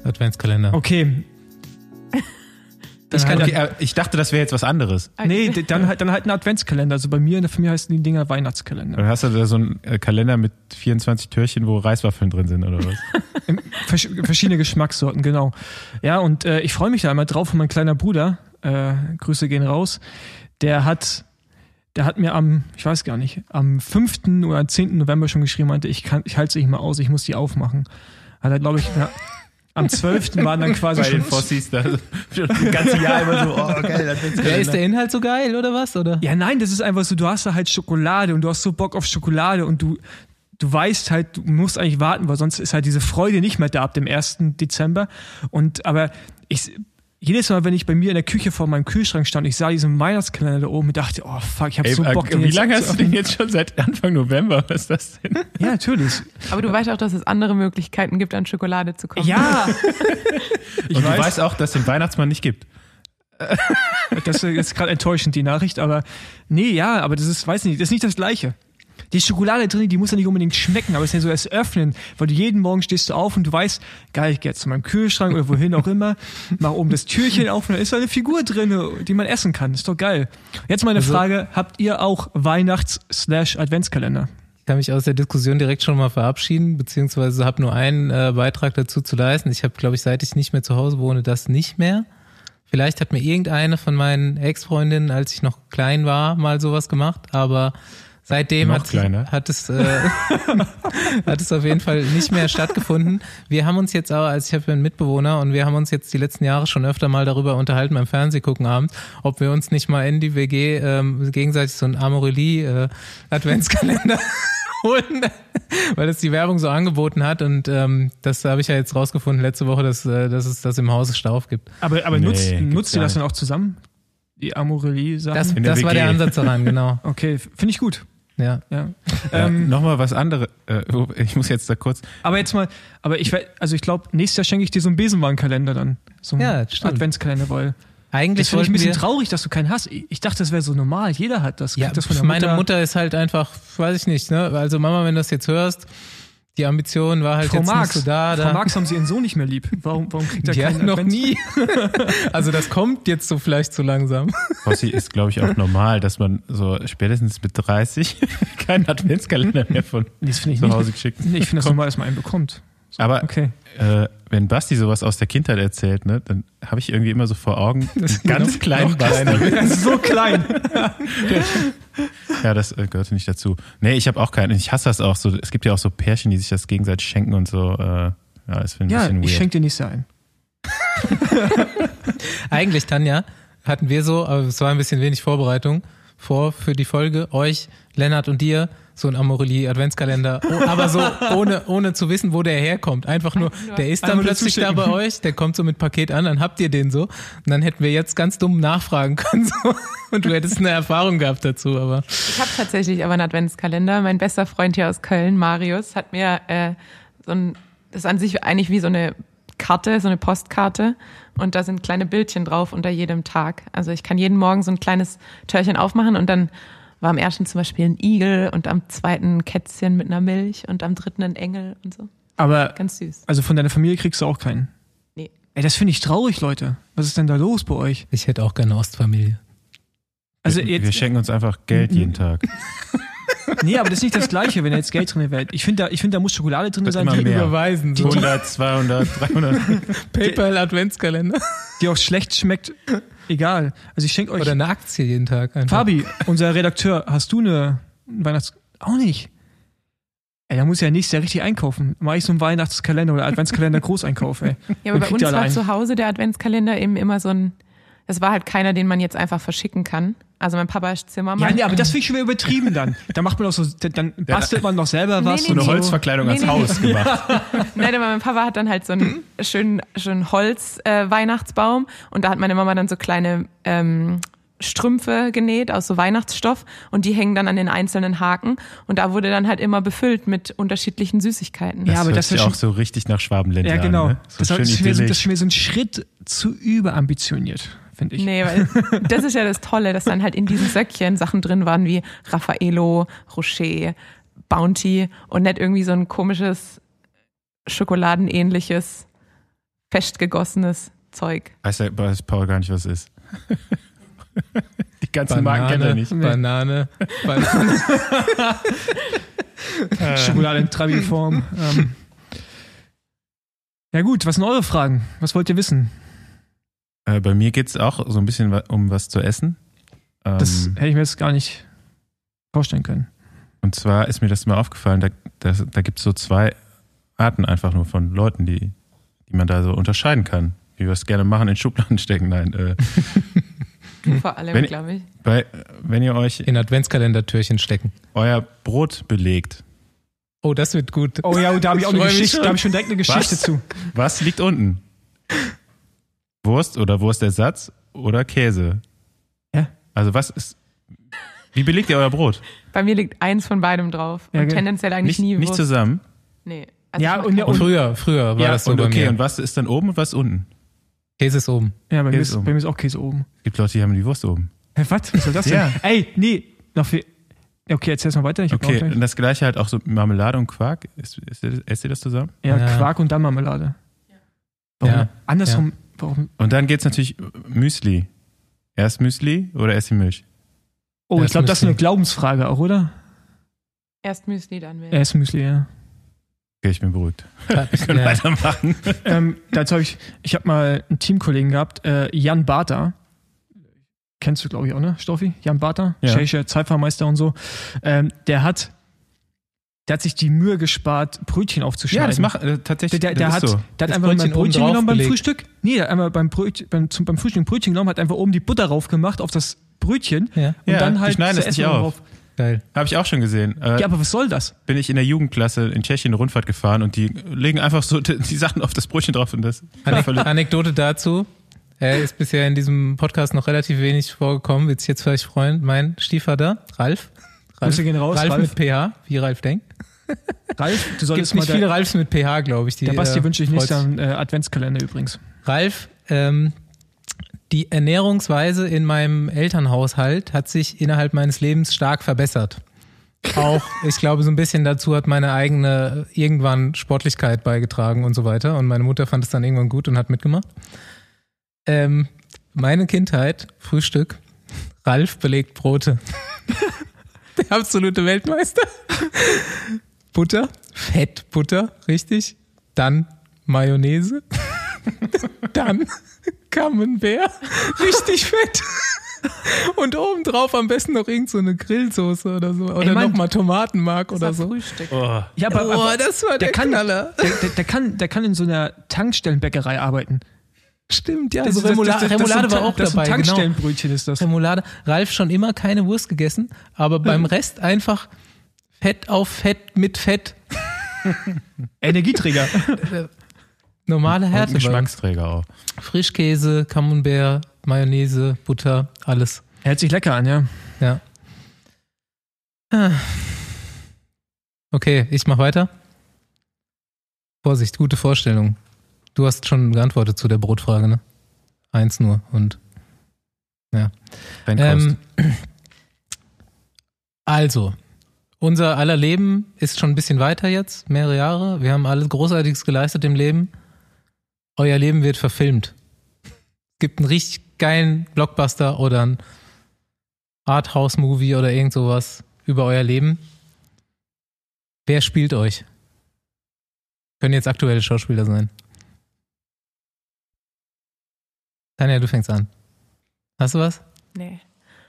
Adventskalender. Okay. Ich, Dann kann, halt- okay, ich dachte, das wäre jetzt was anderes. Nee, d- dann halt, dann halt ein Adventskalender. Also bei mir in der Familie heißen die Dinger Weihnachtskalender. Dann hast du da so einen äh, Kalender mit 24 Türchen, wo Reiswaffeln drin sind oder was? Versch verschiedene Geschmackssorten, genau. Ja, und äh, ich freue mich da immer drauf. Und mein kleiner Bruder, äh, Grüße gehen raus, der hat, der hat mir am, ich weiß gar nicht, am 5. oder 10. November schon geschrieben, meinte, ich kann, ich halte es nicht mehr aus, ich muss die aufmachen. Hat er, glaube ich, ja, am 12. waren dann quasi Bei schon. den Fossis da das ganze Jahr immer so, oh geil, Adventskalender. Ja, ist der Inhalt so geil oder was? Oder? Ja, nein, das ist einfach so, du hast da halt Schokolade und du hast so Bock auf Schokolade und du, du weißt halt, du musst eigentlich warten, weil sonst ist halt diese Freude nicht mehr da ab dem 1. Dezember. Und aber ich jedes Mal, wenn ich bei mir in der Küche vor meinem Kühlschrank stand, ich sah diesen Weihnachtskalender da oben und dachte, oh fuck, ich habe Ey, so Bock. äh, den wie lange hast du den jetzt schon seit Anfang November? Was ist das denn? Ja, natürlich. Aber du weißt auch, dass es andere Möglichkeiten gibt, an Schokolade zu kommen. Ja. Ich Und weiß, du weißt auch, dass es den Weihnachtsmann nicht gibt. das ist gerade enttäuschend, die Nachricht, aber nee, ja, aber das ist, weiß nicht, das ist nicht das Gleiche. Die Schokolade drin, die muss ja nicht unbedingt schmecken, aber es ist ja so das Öffnen, weil du jeden Morgen stehst du auf und du weißt, geil, ich gehe jetzt zu meinem Kühlschrank oder wohin auch immer, mach oben das Türchen auf und da ist da eine Figur drin, die man essen kann. Ist doch geil. Jetzt meine Also- Frage, habt ihr auch Weihnachts-Adventskalender? Ich kann mich aus der Diskussion direkt schon mal verabschieden, beziehungsweise habe nur einen äh, Beitrag dazu zu leisten. Ich habe, glaube ich, seit ich nicht mehr zu Hause wohne, das nicht mehr. Vielleicht hat mir irgendeine von meinen Ex-Freundinnen, als ich noch klein war, mal sowas gemacht, aber seitdem hat, hat es äh, hat es auf jeden Fall nicht mehr stattgefunden. Wir haben uns jetzt aber, also ich habe einen Mitbewohner und wir haben uns jetzt die letzten Jahre schon öfter mal darüber unterhalten beim Fernsehgucken abends, ob wir uns nicht mal in die WG ähm, gegenseitig so einen Amorelie äh, Adventskalender holen, weil das die Werbung so angeboten hat und ähm, das habe ich ja jetzt rausgefunden letzte Woche, dass, äh, dass es das im Hause Stauf gibt. Aber, aber Nee, nutzt, nutzt ihr das dann auch zusammen? Die Amorelie-Sachen? Das, das war der Ansatz daran, genau. okay, finde ich gut. Ja. Ja. Ja, Ähm, Nochmal was anderes. Äh, ich muss jetzt da kurz. Aber jetzt mal, aber ich also ich glaube, nächstes Jahr schenke ich dir so einen Besenwagenkalender dann. So einen Ja, stimmt. Adventskalender, weil Eigentlich das finde ich ein bisschen traurig, dass du keinen hast. Ich dachte, das wäre so normal. Jeder hat das. Ja, das von der meine Mutter. Mutter. ist halt einfach, weiß ich nicht, ne? Also Mama, wenn du das jetzt hörst, die Ambition war halt Frau jetzt Marx, nicht so da. Frau da. Marx haben sie ihren Sohn nicht mehr lieb. Warum, warum kriegt er die keinen noch Advents- nie. also das kommt jetzt so vielleicht so langsam. Fossi ist, glaube ich, auch normal, dass man so spätestens mit 30 keinen Adventskalender mehr von Nee, das finde ich zu nicht. Hause geschickt. Nee, ich finde das normal, dass man einen bekommt. Aber Okay. Äh, wenn Basti sowas aus der Kindheit erzählt, ne, dann habe ich irgendwie immer so vor Augen einen ganz kleinen Basti. Das ist so klein. Ja, das äh, gehörte nicht dazu. Nee, ich habe auch keinen. Ich hasse das auch so. Es gibt ja auch so Pärchen, die sich das gegenseitig schenken und so. Äh, ja, das finde ich Ja, ein bisschen ich weird. schenke dir nicht so ein. Eigentlich, Tanja, hatten wir so, aber es war ein bisschen wenig Vorbereitung vor für die Folge, euch, Lennart und dir, so ein Amorelie Adventskalender, oh, aber so ohne, ohne zu wissen, wo der herkommt. Einfach nur, der ist dann plötzlich da bei euch, der kommt so mit Paket an, dann habt ihr den so. Und dann hätten wir jetzt ganz dumm nachfragen können. So. Und du hättest eine Erfahrung gehabt dazu, aber. Ich habe tatsächlich aber einen Adventskalender. Mein bester Freund hier aus Köln, Marius, hat mir äh, so ein, das ist an sich eigentlich wie so eine Karte, so eine Postkarte. Und da sind kleine Bildchen drauf unter jedem Tag. Also ich kann jeden Morgen so ein kleines Türchen aufmachen und dann war am ersten zum Beispiel ein Igel und am zweiten ein Kätzchen mit einer Milch und am dritten ein Engel und so. Aber, Ganz süß. also von deiner Familie kriegst du auch keinen. Nee. Ey, das finde ich traurig, Leute. Was ist denn da los bei euch? Ich hätte auch gerne Ostfamilie. Also wir, jetzt, wir schenken uns einfach Geld jeden Tag. Nee, aber das ist nicht das Gleiche, wenn da jetzt Geld drin wäre. Ich finde, da, ich find, da muss Schokolade drin sein, die, mehr. Überweisen. So. 100, 200, 300. PayPal Adventskalender. die auch schlecht schmeckt. Egal. Also ich schenke euch. Oder eine Aktie jeden Tag. Einfach. Fabi, unser Redakteur, hast du eine Weihnachts... Auch nicht. Ey, da muss ja nächstes Jahr richtig einkaufen. Mach ich so einen Weihnachtskalender oder Adventskalender Großeinkauf, ey. Ja, aber Dann bei uns war zu Hause der Adventskalender eben immer so ein, das war halt keiner, den man jetzt einfach verschicken kann. Also mein Papa ist Zimmermann. Ja, nee, aber das finde ich schon wieder übertrieben dann. Da macht man doch so, dann bastelt man noch selber was. Nee, So nee, eine nee. Holzverkleidung Nee, ans nee, nee. Haus gemacht. Nein, aber mein Papa hat dann halt so einen schönen, schönen Holz-Weihnachtsbaum und da hat meine Mama dann so kleine ähm, Strümpfe genäht aus so Weihnachtsstoff und die hängen dann an den einzelnen Haken und da wurde dann halt immer befüllt mit unterschiedlichen Süßigkeiten. Ja, aber hört das ist auch schon- so richtig nach Schwabenländler Ja, genau. an. Ne? So das, schön das, ist so, das wieder so ein Schritt zu überambitioniert, finde ich. Nee, weil das ist ja das Tolle, dass dann halt in diesen Söckchen Sachen drin waren wie Raffaello, Rocher, Bounty und nicht irgendwie so ein komisches, schokoladenähnliches, festgegossenes Zeug. Weiß, der, weiß Paul gar nicht, was es ist. Die ganzen Marken kennt er Banane, nicht. Banane, Banane. Schokolade in Trabi-Form. ähm. Ja gut, was sind eure Fragen? Was wollt ihr wissen? Äh, bei mir geht es auch so ein bisschen um was zu essen. Ähm, Das hätte ich mir jetzt gar nicht vorstellen können. und zwar ist mir das mal aufgefallen, da, da, da gibt es so zwei Arten einfach nur von Leuten, die, die man da so unterscheiden kann. Wie wir es gerne machen, in Schubladen stecken. Nein, äh, Du vor allem, Wenn- glaube ich. bei, wenn ihr euch In Adventskalendertürchen stecken. euer Brot belegt, Oh, das wird gut. Oh ja, da habe ich auch eine Geschichte, schon. da habe ich schon direkt eine Geschichte Was? zu. was liegt unten? Wurst oder Wurstersatz oder Käse? Ja. Also was ist, wie belegt ihr euer Brot? Bei mir liegt eins von beidem drauf. Ja, und ge- tendenziell eigentlich Nicht, nie nicht Wurst. zusammen? Nee. Also Ja, und ja, und- Früher, früher war Ja, das so und bei okay, mir. und was ist dann oben und was unten? Käse ist oben. Ja, bei mir, ist, oben. bei mir ist auch Käse oben. Es gibt Leute, die haben die Wurst oben. Hä, was? Was soll das denn? Ja. Ey, nee, noch viel. Okay, erzähl's mal weiter. Ich Okay, und das gleiche halt auch so Marmelade und Quark. Esst, esst, ihr- esst ihr das zusammen? Ja, Ja. Quark und dann Marmelade. Warum? Ja. Andersrum, warum? Und dann geht's natürlich Müsli. Erst Müsli oder erst die Milch? Oh, ich Erst glaube, das ist eine. Glaubensfrage auch, oder? Erst Müsli, dann Milch. Erst Müsli, ja. Okay, ich bin beruhigt. Wir können Ja. weitermachen. ähm, dazu habe ich, ich habe mal einen Teamkollegen gehabt, äh, Jan Barter. Kennst du, glaube ich, auch, ne, Stoffi? Jan Barter, Ja. tschechischer Zeitfahrmeister und so. Ähm, der hat, der hat sich die Mühe gespart, Brötchen aufzuschneiden. Ja, das macht äh, tatsächlich. Der, der, der, hat, so. der hat einfach Brötchen Brötchen genommen beim. Frühstück. Nee, der hat einmal beim, Brötchen, beim, zum, beim Frühstück ein Brötchen genommen, hat einfach oben die Butter drauf gemacht auf das Brötchen Ja, und Ja, dann halt das Essen auf. drauf. geil. Habe ich auch schon gesehen. Äh, Ja, aber was soll das? Bin ich in der Jugendklasse in Tschechien eine Rundfahrt gefahren und die legen einfach so die, Sachen auf das Brötchen drauf und das. Anek Anekdote dazu. Er ist bisher in diesem Podcast noch relativ wenig vorgekommen. Wird sich jetzt vielleicht freuen. Mein Stiefvater, Ralf. Ralf, Grüße gehen raus, Ralf, Ralf. mit PH, wie Ralf denkt. Ralf, du solltest mal nicht viele Ralfs mit PH, glaube ich. Die, der Basti äh, wünsche ich. Jahr einen äh, Adventskalender übrigens. Ralf, ähm, die Ernährungsweise in meinem Elternhaushalt hat sich innerhalb meines Lebens stark verbessert. Auch, ich glaube, so ein bisschen dazu hat meine eigene irgendwann Sportlichkeit beigetragen und so weiter. Und meine Mutter fand es dann irgendwann gut und hat mitgemacht. Ähm, meine Kindheit, Frühstück, Ralf belegt Brote. Der absolute Weltmeister. Butter, Fettbutter, richtig. Dann Mayonnaise. Dann Camembert, richtig fett. Und obendrauf am besten noch irgend so eine Grillsoße oder so. Oder nochmal Tomatenmark Das oder so. Frühstück. Oh. Ja, aber, Oh, aber das war der, der kann- Knaller. der, der, der, kann, der kann in so einer Tankstellenbäckerei arbeiten. Stimmt, ja. Das Also ist- das- Remoula das- das- Remoulade das war auch ist ein dabei. Genau. Tankstellenbrötchen ist das. Remoulade. Ralf schon immer keine Wurst gegessen, aber beim Rest einfach Fett auf Fett mit Fett. Energieträger. Normale Und Härte. uns. Geschmacksträger auch. Frischkäse, Camembert, Mayonnaise, Butter, alles. Hört sich lecker an, ja. Ja. Ah. Okay, ich mach weiter. Vorsicht, gute Vorstellung. Du hast schon geantwortet zu der Brotfrage, ne? Eins nur und Rennkost. ähm, also, unser aller Leben ist schon ein bisschen weiter jetzt, mehrere Jahre. Wir haben alles Großartiges geleistet im Leben. euer Leben wird verfilmt. Es gibt einen richtig geilen Blockbuster oder ein Arthouse-Movie oder irgend sowas über euer Leben. Wer spielt euch? Können jetzt aktuelle Schauspieler sein. Tanja, du fängst an. Hast du was? Nee.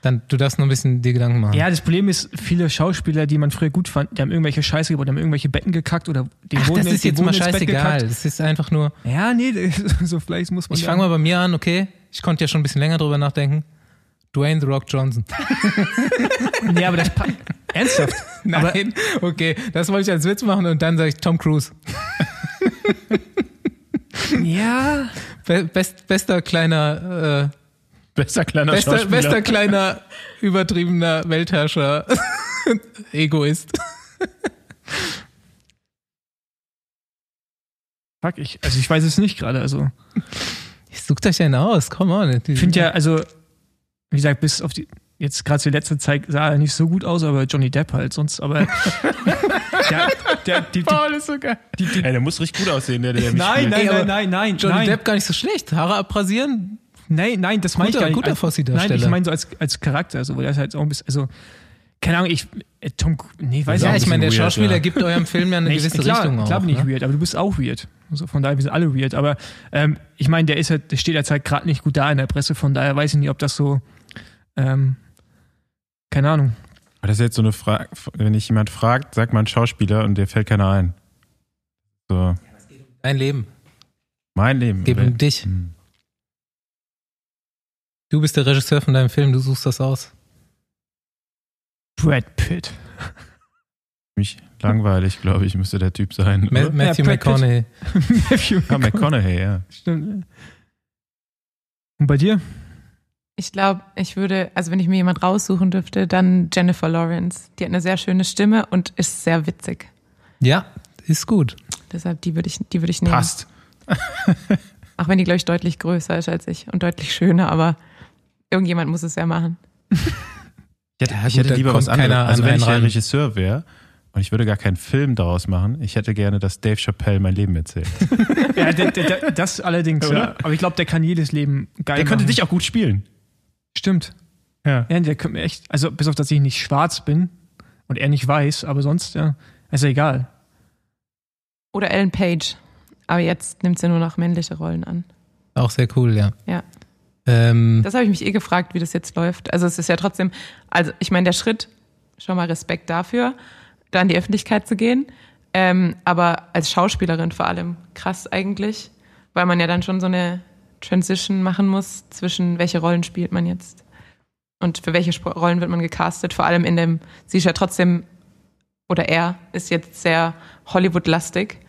Dann, du darfst noch ein bisschen dir Gedanken machen. Ja, das Problem ist, viele Schauspieler, die man früher gut fand, die haben irgendwelche Scheiße gebaut, die haben irgendwelche Betten gekackt oder den Ach, Boden das ist jetzt Boden mal scheißegal. gekackt. Das ist einfach nur. Ja, nee, so vielleicht muss man. Ich fange mal bei mir an, okay? Ich konnte ja schon ein bisschen länger drüber nachdenken. Dwayne The Rock Johnson. Nee, aber das pa- ernsthaft. Nein, okay, das wollte ich als Witz machen und dann sage ich Tom Cruise. Ja. Be best, bester kleiner, äh, Bester kleiner bester, Schauspieler. bester kleiner, übertriebener Weltherrscher, Egoist. Fuck, ich, also ich weiß es nicht gerade. Also Sucht euch einen aus, come on. ich finde ja, also wie gesagt, bis auf die jetzt gerade zur letzten Zeit sah er nicht so gut aus, aber Johnny Depp halt sonst. Aber der, der, die, Paul ist so geil. die, die, Ey, der muss richtig gut aussehen, der, der mich nein, nein, nein, nein, nein, Johnny nein, Depp gar nicht so schlecht. Haare abrasieren. nein, nein, das meine ich Guter- gar nicht. guter Fossi-Darsteller. Nein, ich meine so als, als Charakter, also, weil er ist halt auch ein bisschen, also keine Ahnung, ich äh, Tom, nee, weiß ich auch Ja, ich meine, der weird, Schauspieler ja. gibt eurem Film ja eine Nee, gewisse klar, Richtung klar auch. bin ich ne? weird, aber du bist auch weird. Also von daher, wir sind alle weird. Aber ähm, ich meine, der ist halt, der steht jetzt halt gerade nicht gut da in der Presse, von daher weiß ich nicht, ob das so, ähm, keine Ahnung. Aber das ist jetzt so eine Frage, wenn ich jemand fragt, sagt man Schauspieler und der fällt keiner ein. So, Dein Leben. mein Leben. Geht um dich. Hm. Du bist der Regisseur von deinem Film, du suchst das aus. Brad Pitt. Mich langweilig, glaube ich, müsste der Typ sein. Ma oder? Matthew Pitt. McConaughey. Matthew Ah, McConaughey, ja. Stimmt. Und bei dir? Ich glaube, ich würde, also wenn ich mir jemand raussuchen dürfte, dann Jennifer Lawrence. Die hat eine sehr schöne Stimme und ist sehr witzig. Ja, ist gut. Deshalb die würde ich, die würde ich nehmen. Passt. Auch wenn die, glaube ich, deutlich größer ist als ich und deutlich schöner, aber irgendjemand muss es ja machen. Ich hätte, Ja, ich hätte lieber was anderes. Also an wenn ich ran. Regisseur wäre und ich würde gar keinen Film daraus machen, ich hätte gerne, dass Dave Chappelle mein Leben erzählt. Ja, der, der, der, das allerdings, ja. Aber ich glaube, der kann jedes Leben geil Der könnte machen. dich auch gut spielen. Stimmt. Ja. Ja, der könnte mir echt, also bis auf, dass ich nicht schwarz bin und er nicht weiß, aber sonst, ja, ist ja egal. Oder Ellen Page. Aber jetzt nimmt sie nur noch männliche Rollen an. Auch sehr cool, ja. Ja. Ähm, Das habe ich mich eh gefragt, wie das jetzt läuft. Also es ist ja trotzdem, also ich meine, der Schritt, schon mal Respekt dafür, da in die Öffentlichkeit zu gehen. Ähm, aber als Schauspielerin vor allem krass eigentlich, weil man ja dann schon so eine Transition machen muss zwischen welche Rollen spielt man jetzt und für welche Sp Rollen wird man gecastet. Vor allem in dem, sie ist ja trotzdem, oder er ist jetzt sehr Hollywood-lastig,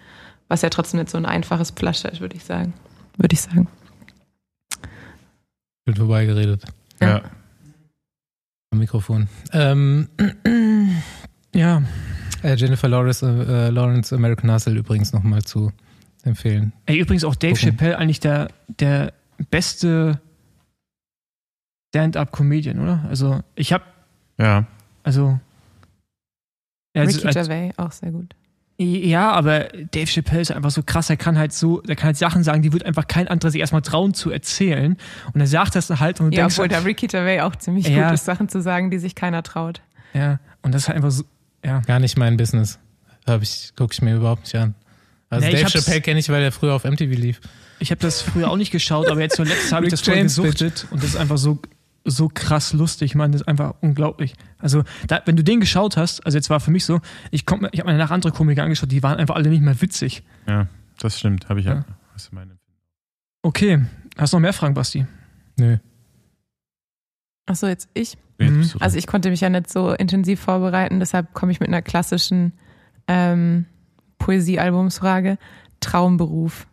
was ja trotzdem nicht so ein einfaches Pflaster ist, würde ich sagen. Würde ich sagen. bin vorbeigeredet. Ja. Ja. Am Mikrofon. Ähm, Ja, äh, Jennifer Lawrence, äh, Lawrence American Hustle übrigens nochmal zu empfehlen. Ey, übrigens auch Dave Gucken. Chappelle eigentlich der, der beste Stand-up-Comedian, oder? Also ich habe, Ja. also, ja, also, Ricky als, Gervais, auch sehr gut. ja, aber Dave Chappelle ist einfach so krass, er kann halt so, er kann halt Sachen sagen, die wird einfach kein anderer sich erstmal trauen zu erzählen. Und er sagt das halt und du Ja, denkst, obwohl der Ricky Gervais auch ziemlich Ja. gut ist, Sachen zu sagen, die sich keiner traut. ja, und das ist halt einfach so, ja. Gar nicht mein Business. Hab ich, gucke ich mir überhaupt nicht an. Also Nee, ich Dave Chappelle kenne ich, weil er früher auf MTV lief. Ich habe das früher auch nicht geschaut, aber jetzt zuletzt habe ich das voll James, gesuchtet und das ist einfach so, so krass lustig, Mann, das ist einfach unglaublich. Also, da, wenn du den geschaut hast, also jetzt war für mich so, ich, komm- ich habe mir danach andere Komiker angeschaut, die waren einfach alle nicht mehr witzig. Ja, das stimmt. Habe ich ja. Meine Okay, hast du noch mehr Fragen, Basti? Nö. Achso, jetzt ich. Mhm. Also ich konnte mich ja nicht so intensiv vorbereiten, deshalb komme ich mit einer klassischen ähm, Poesiealbumsfrage. Traumberuf.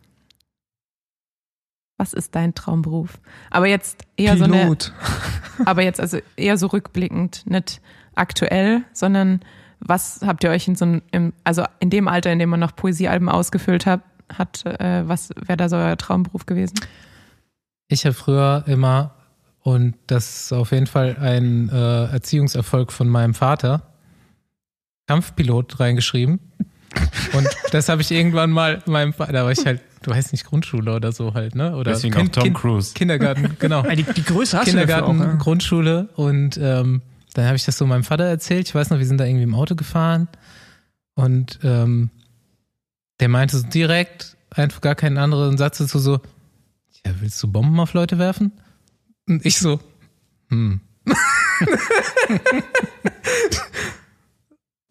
Was ist dein Traumberuf? Aber jetzt eher so eine, Pilot. aber jetzt also eher so rückblickend, nicht aktuell, sondern was habt ihr euch in so einem, also in dem Alter, in dem man noch Poesiealben ausgefüllt hat, hat äh, was wäre da so euer Traumberuf gewesen? Ich habe früher immer, und das ist auf jeden Fall ein äh, Erziehungserfolg von meinem Vater, Kampfpilot reingeschrieben. Und das habe ich irgendwann mal meinem Vater, da war ich halt du weißt nicht, Grundschule oder so halt, ne? Oder Deswegen auch Tom Cruise. Kindergarten, genau. Ja, die, die Größe hast Kindergarten, du auch, ja. Grundschule und ähm, dann habe ich das so meinem Vater erzählt. Ich weiß noch, wir sind da irgendwie im Auto gefahren und ähm, der meinte so direkt, einfach gar keinen anderen Satz dazu so, ja, willst du Bomben auf Leute werfen? Und ich so, hm.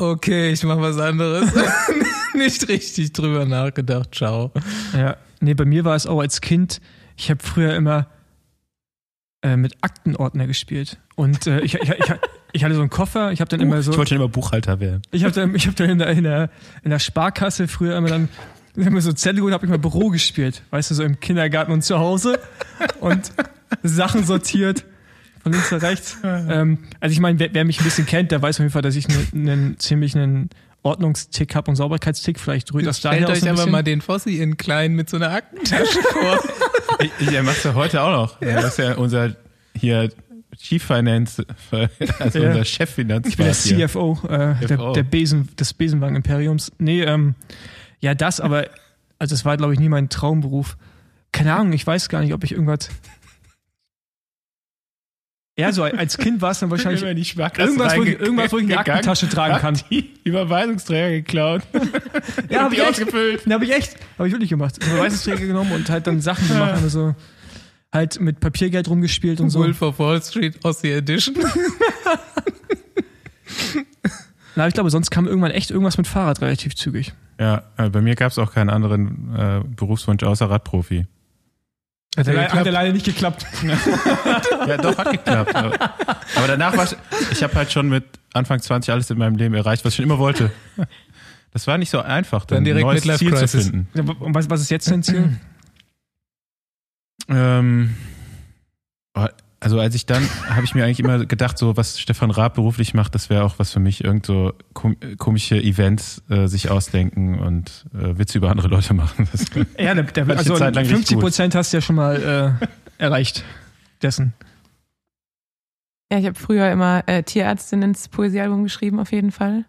okay, ich mach was anderes. Nicht richtig drüber nachgedacht, ciao. Ja, nee, bei mir war es auch als Kind, ich habe früher immer äh, mit Aktenordner gespielt. Und äh, ich, ich, ich, ich hatte so einen Koffer, ich habe dann immer so. Ich wollte schon immer Buchhalter werden. Ich habe dann, ich hab dann in, der, in, der, in der Sparkasse früher immer dann immer so Zettel und habe ich mal Büro gespielt. Weißt du, so im Kindergarten und zu Hause. Und Sachen sortiert. Von links nach rechts. Ähm, also ich meine, wer, wer mich ein bisschen kennt, der weiß auf jeden Fall, dass ich einen, einen ziemlich einen Ordnungstick habe und Sauberkeitstick. Vielleicht rührt das daher Stellt euch so bisschen. mal den Fossi in klein mit so einer Aktentasche vor. Ich, er macht's ja heute auch noch. Er ist ja unser hier Chief Finance, also Ja. unser Cheffinanzrat Ich bin der. CFO, äh, CFO. Der, der Besen, des Besenwagen-Imperiums. Nee, ähm, ja, das, aber, also das war, glaube ich, nie mein Traumberuf. Keine Ahnung, ich weiß gar nicht, ob ich irgendwas. Ja, so als Kind war es dann wahrscheinlich irgendwas, wo ich, irgendwas, wo ich eine gegangen, Aktentasche tragen kann. hat die Überweisungsträger geklaut. Ja, hab die ich echt. ausgefüllt. Na, hab ich echt, habe ich wirklich gemacht. So Weißesträger genommen und halt dann Sachen gemacht, also halt mit Papiergeld rumgespielt und so. Wolf of Wall Street Ossi Edition. Na, ich glaube, sonst kam irgendwann echt irgendwas mit Fahrrad relativ zügig. Ja, äh, bei mir gab es auch keinen anderen äh, Berufswunsch außer Radprofi. Hat er Hat ja leider nicht geklappt. Ja, doch, hat geklappt. Aber, aber danach war ich, ich habe halt schon mit Anfang 20 alles in meinem Leben erreicht, was ich schon immer wollte. Das war nicht so einfach, Dann ein direkt neues Midlife Ziel Crisis. zu finden. Und was, was ist jetzt dein Ziel? Ähm, also als ich dann, habe ich mir eigentlich immer gedacht, so was Stefan Raab beruflich macht, das wäre auch was für mich, irgend so kom komische Events äh, sich ausdenken und äh, Witze über andere Leute machen. Das, Ja, der, der, also eine Zeit lang richtig 50 Prozent hast du ja schon mal äh, erreicht dessen. Ja, ich habe früher immer äh, Tierärztin ins Poesiealbum geschrieben, auf jeden Fall.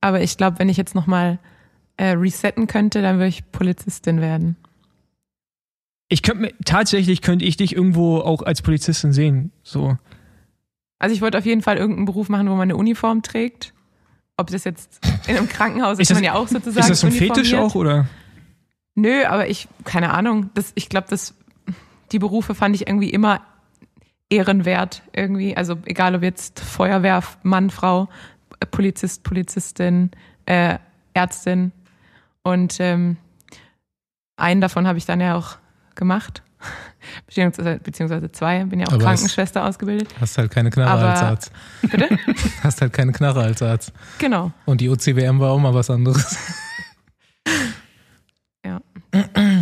Aber ich glaube, wenn ich jetzt nochmal äh, resetten könnte, dann würde ich Polizistin werden. Ich könnte mir, tatsächlich könnte ich dich irgendwo auch als Polizistin sehen. So. Also ich wollte auf jeden Fall irgendeinen Beruf machen, wo man eine Uniform trägt. Ob das jetzt in einem Krankenhaus ist, Ist das- man ja auch sozusagen. Ist das so ein Fetisch auch oder? Nö, aber ich, keine Ahnung, das, ich glaube, das, die Berufe fand ich irgendwie immer ehrenwert irgendwie. Also egal ob jetzt Feuerwehr, Mann, Frau, Polizist, Polizistin, äh, Ärztin. Und ähm, einen davon habe ich dann ja auch gemacht. Beziehungsweise, beziehungsweise zwei, bin ja auch Aber es- Krankenschwester ausgebildet. Hast halt keine Knarre Aber- als Arzt. Bitte? Hast halt keine Knarre als Arzt. Genau. Und die OCWM war auch mal was anderes. Ja.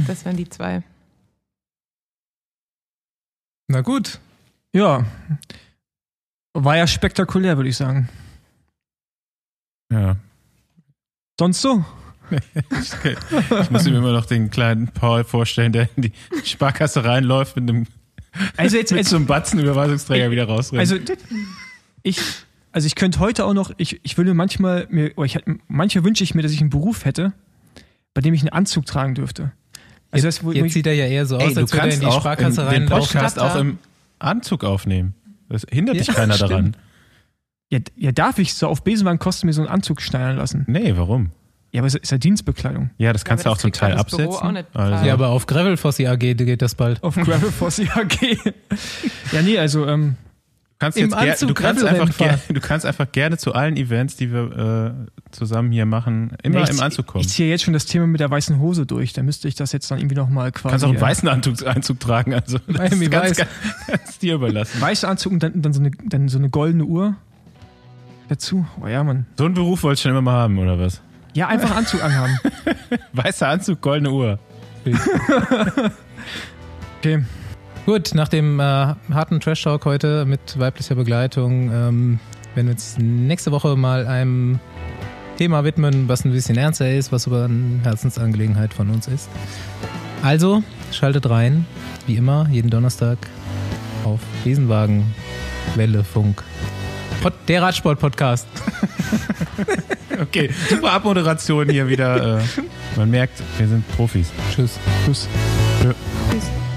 Das wären die zwei. Na gut. Ja. War ja spektakulär, würde ich sagen. ja. Sonst so? Ich muss mir immer noch den kleinen Paul vorstellen, der in die Sparkasse reinläuft mit einem Also jetzt, mit jetzt so einem Batzen Überweisungsträger wieder rausrennt. also ich, also ich könnte heute auch noch, ich, ich würde manchmal mir, oder ich, manchmal wünsche ich mir, dass ich einen Beruf hätte, bei dem ich einen Anzug tragen dürfte. Also das, wo, wo Jetzt ich, sieht er ja eher so aus, Ey, du als würde er kannst in die auch Sparkasse in, den reinlaufen. Podcast auch im Anzug aufnehmen. Das hindert Ja, dich keiner stimmt. daran. ja, ja, darf ich so auf Besenwagenkosten mir so einen Anzug schneidern lassen? Nee, warum? Ja, aber es ist ja Dienstbekleidung. Ja, das kannst aber du auch zum Teil ja absetzen. auch nicht Also. Ja, aber auf Gravel Fossi AG geht das bald. Auf Gravel Force AG. ja, nee, also, ähm, kannst jetzt ger- Anzug du, kannst einfach ger- fahren. du kannst einfach gerne zu allen Events, die wir äh, zusammen hier machen, immer ich, im Anzug kommen. Ich ziehe jetzt schon das Thema mit der weißen Hose durch. Da müsste ich das jetzt dann irgendwie nochmal Du quasi. kannst auch einen weißen Anzug, Anzug tragen. Also das Miami ist ganz, ganz, ganz dir überlassen. weißer Anzug und dann, dann, so eine, dann so eine goldene Uhr dazu. Oh ja, Mann. So einen Beruf wolltest du schon immer mal haben, oder was? Ja, einfach Anzug anhaben. Weißer Anzug, goldene Uhr. Okay. Gut, nach dem äh, harten Trash-Talk heute mit weiblicher Begleitung ähm, werden wir uns nächste Woche mal einem Thema widmen, was ein bisschen ernster ist, was aber eine Herzensangelegenheit von uns ist. Also, schaltet rein, wie immer, jeden Donnerstag auf Besenwagen, Welle, Funk. Pod, der Radsport-Podcast. Okay, super Abmoderation hier wieder. Äh, man merkt, wir sind Profis. Tschüss. Tschüss. Tschüss.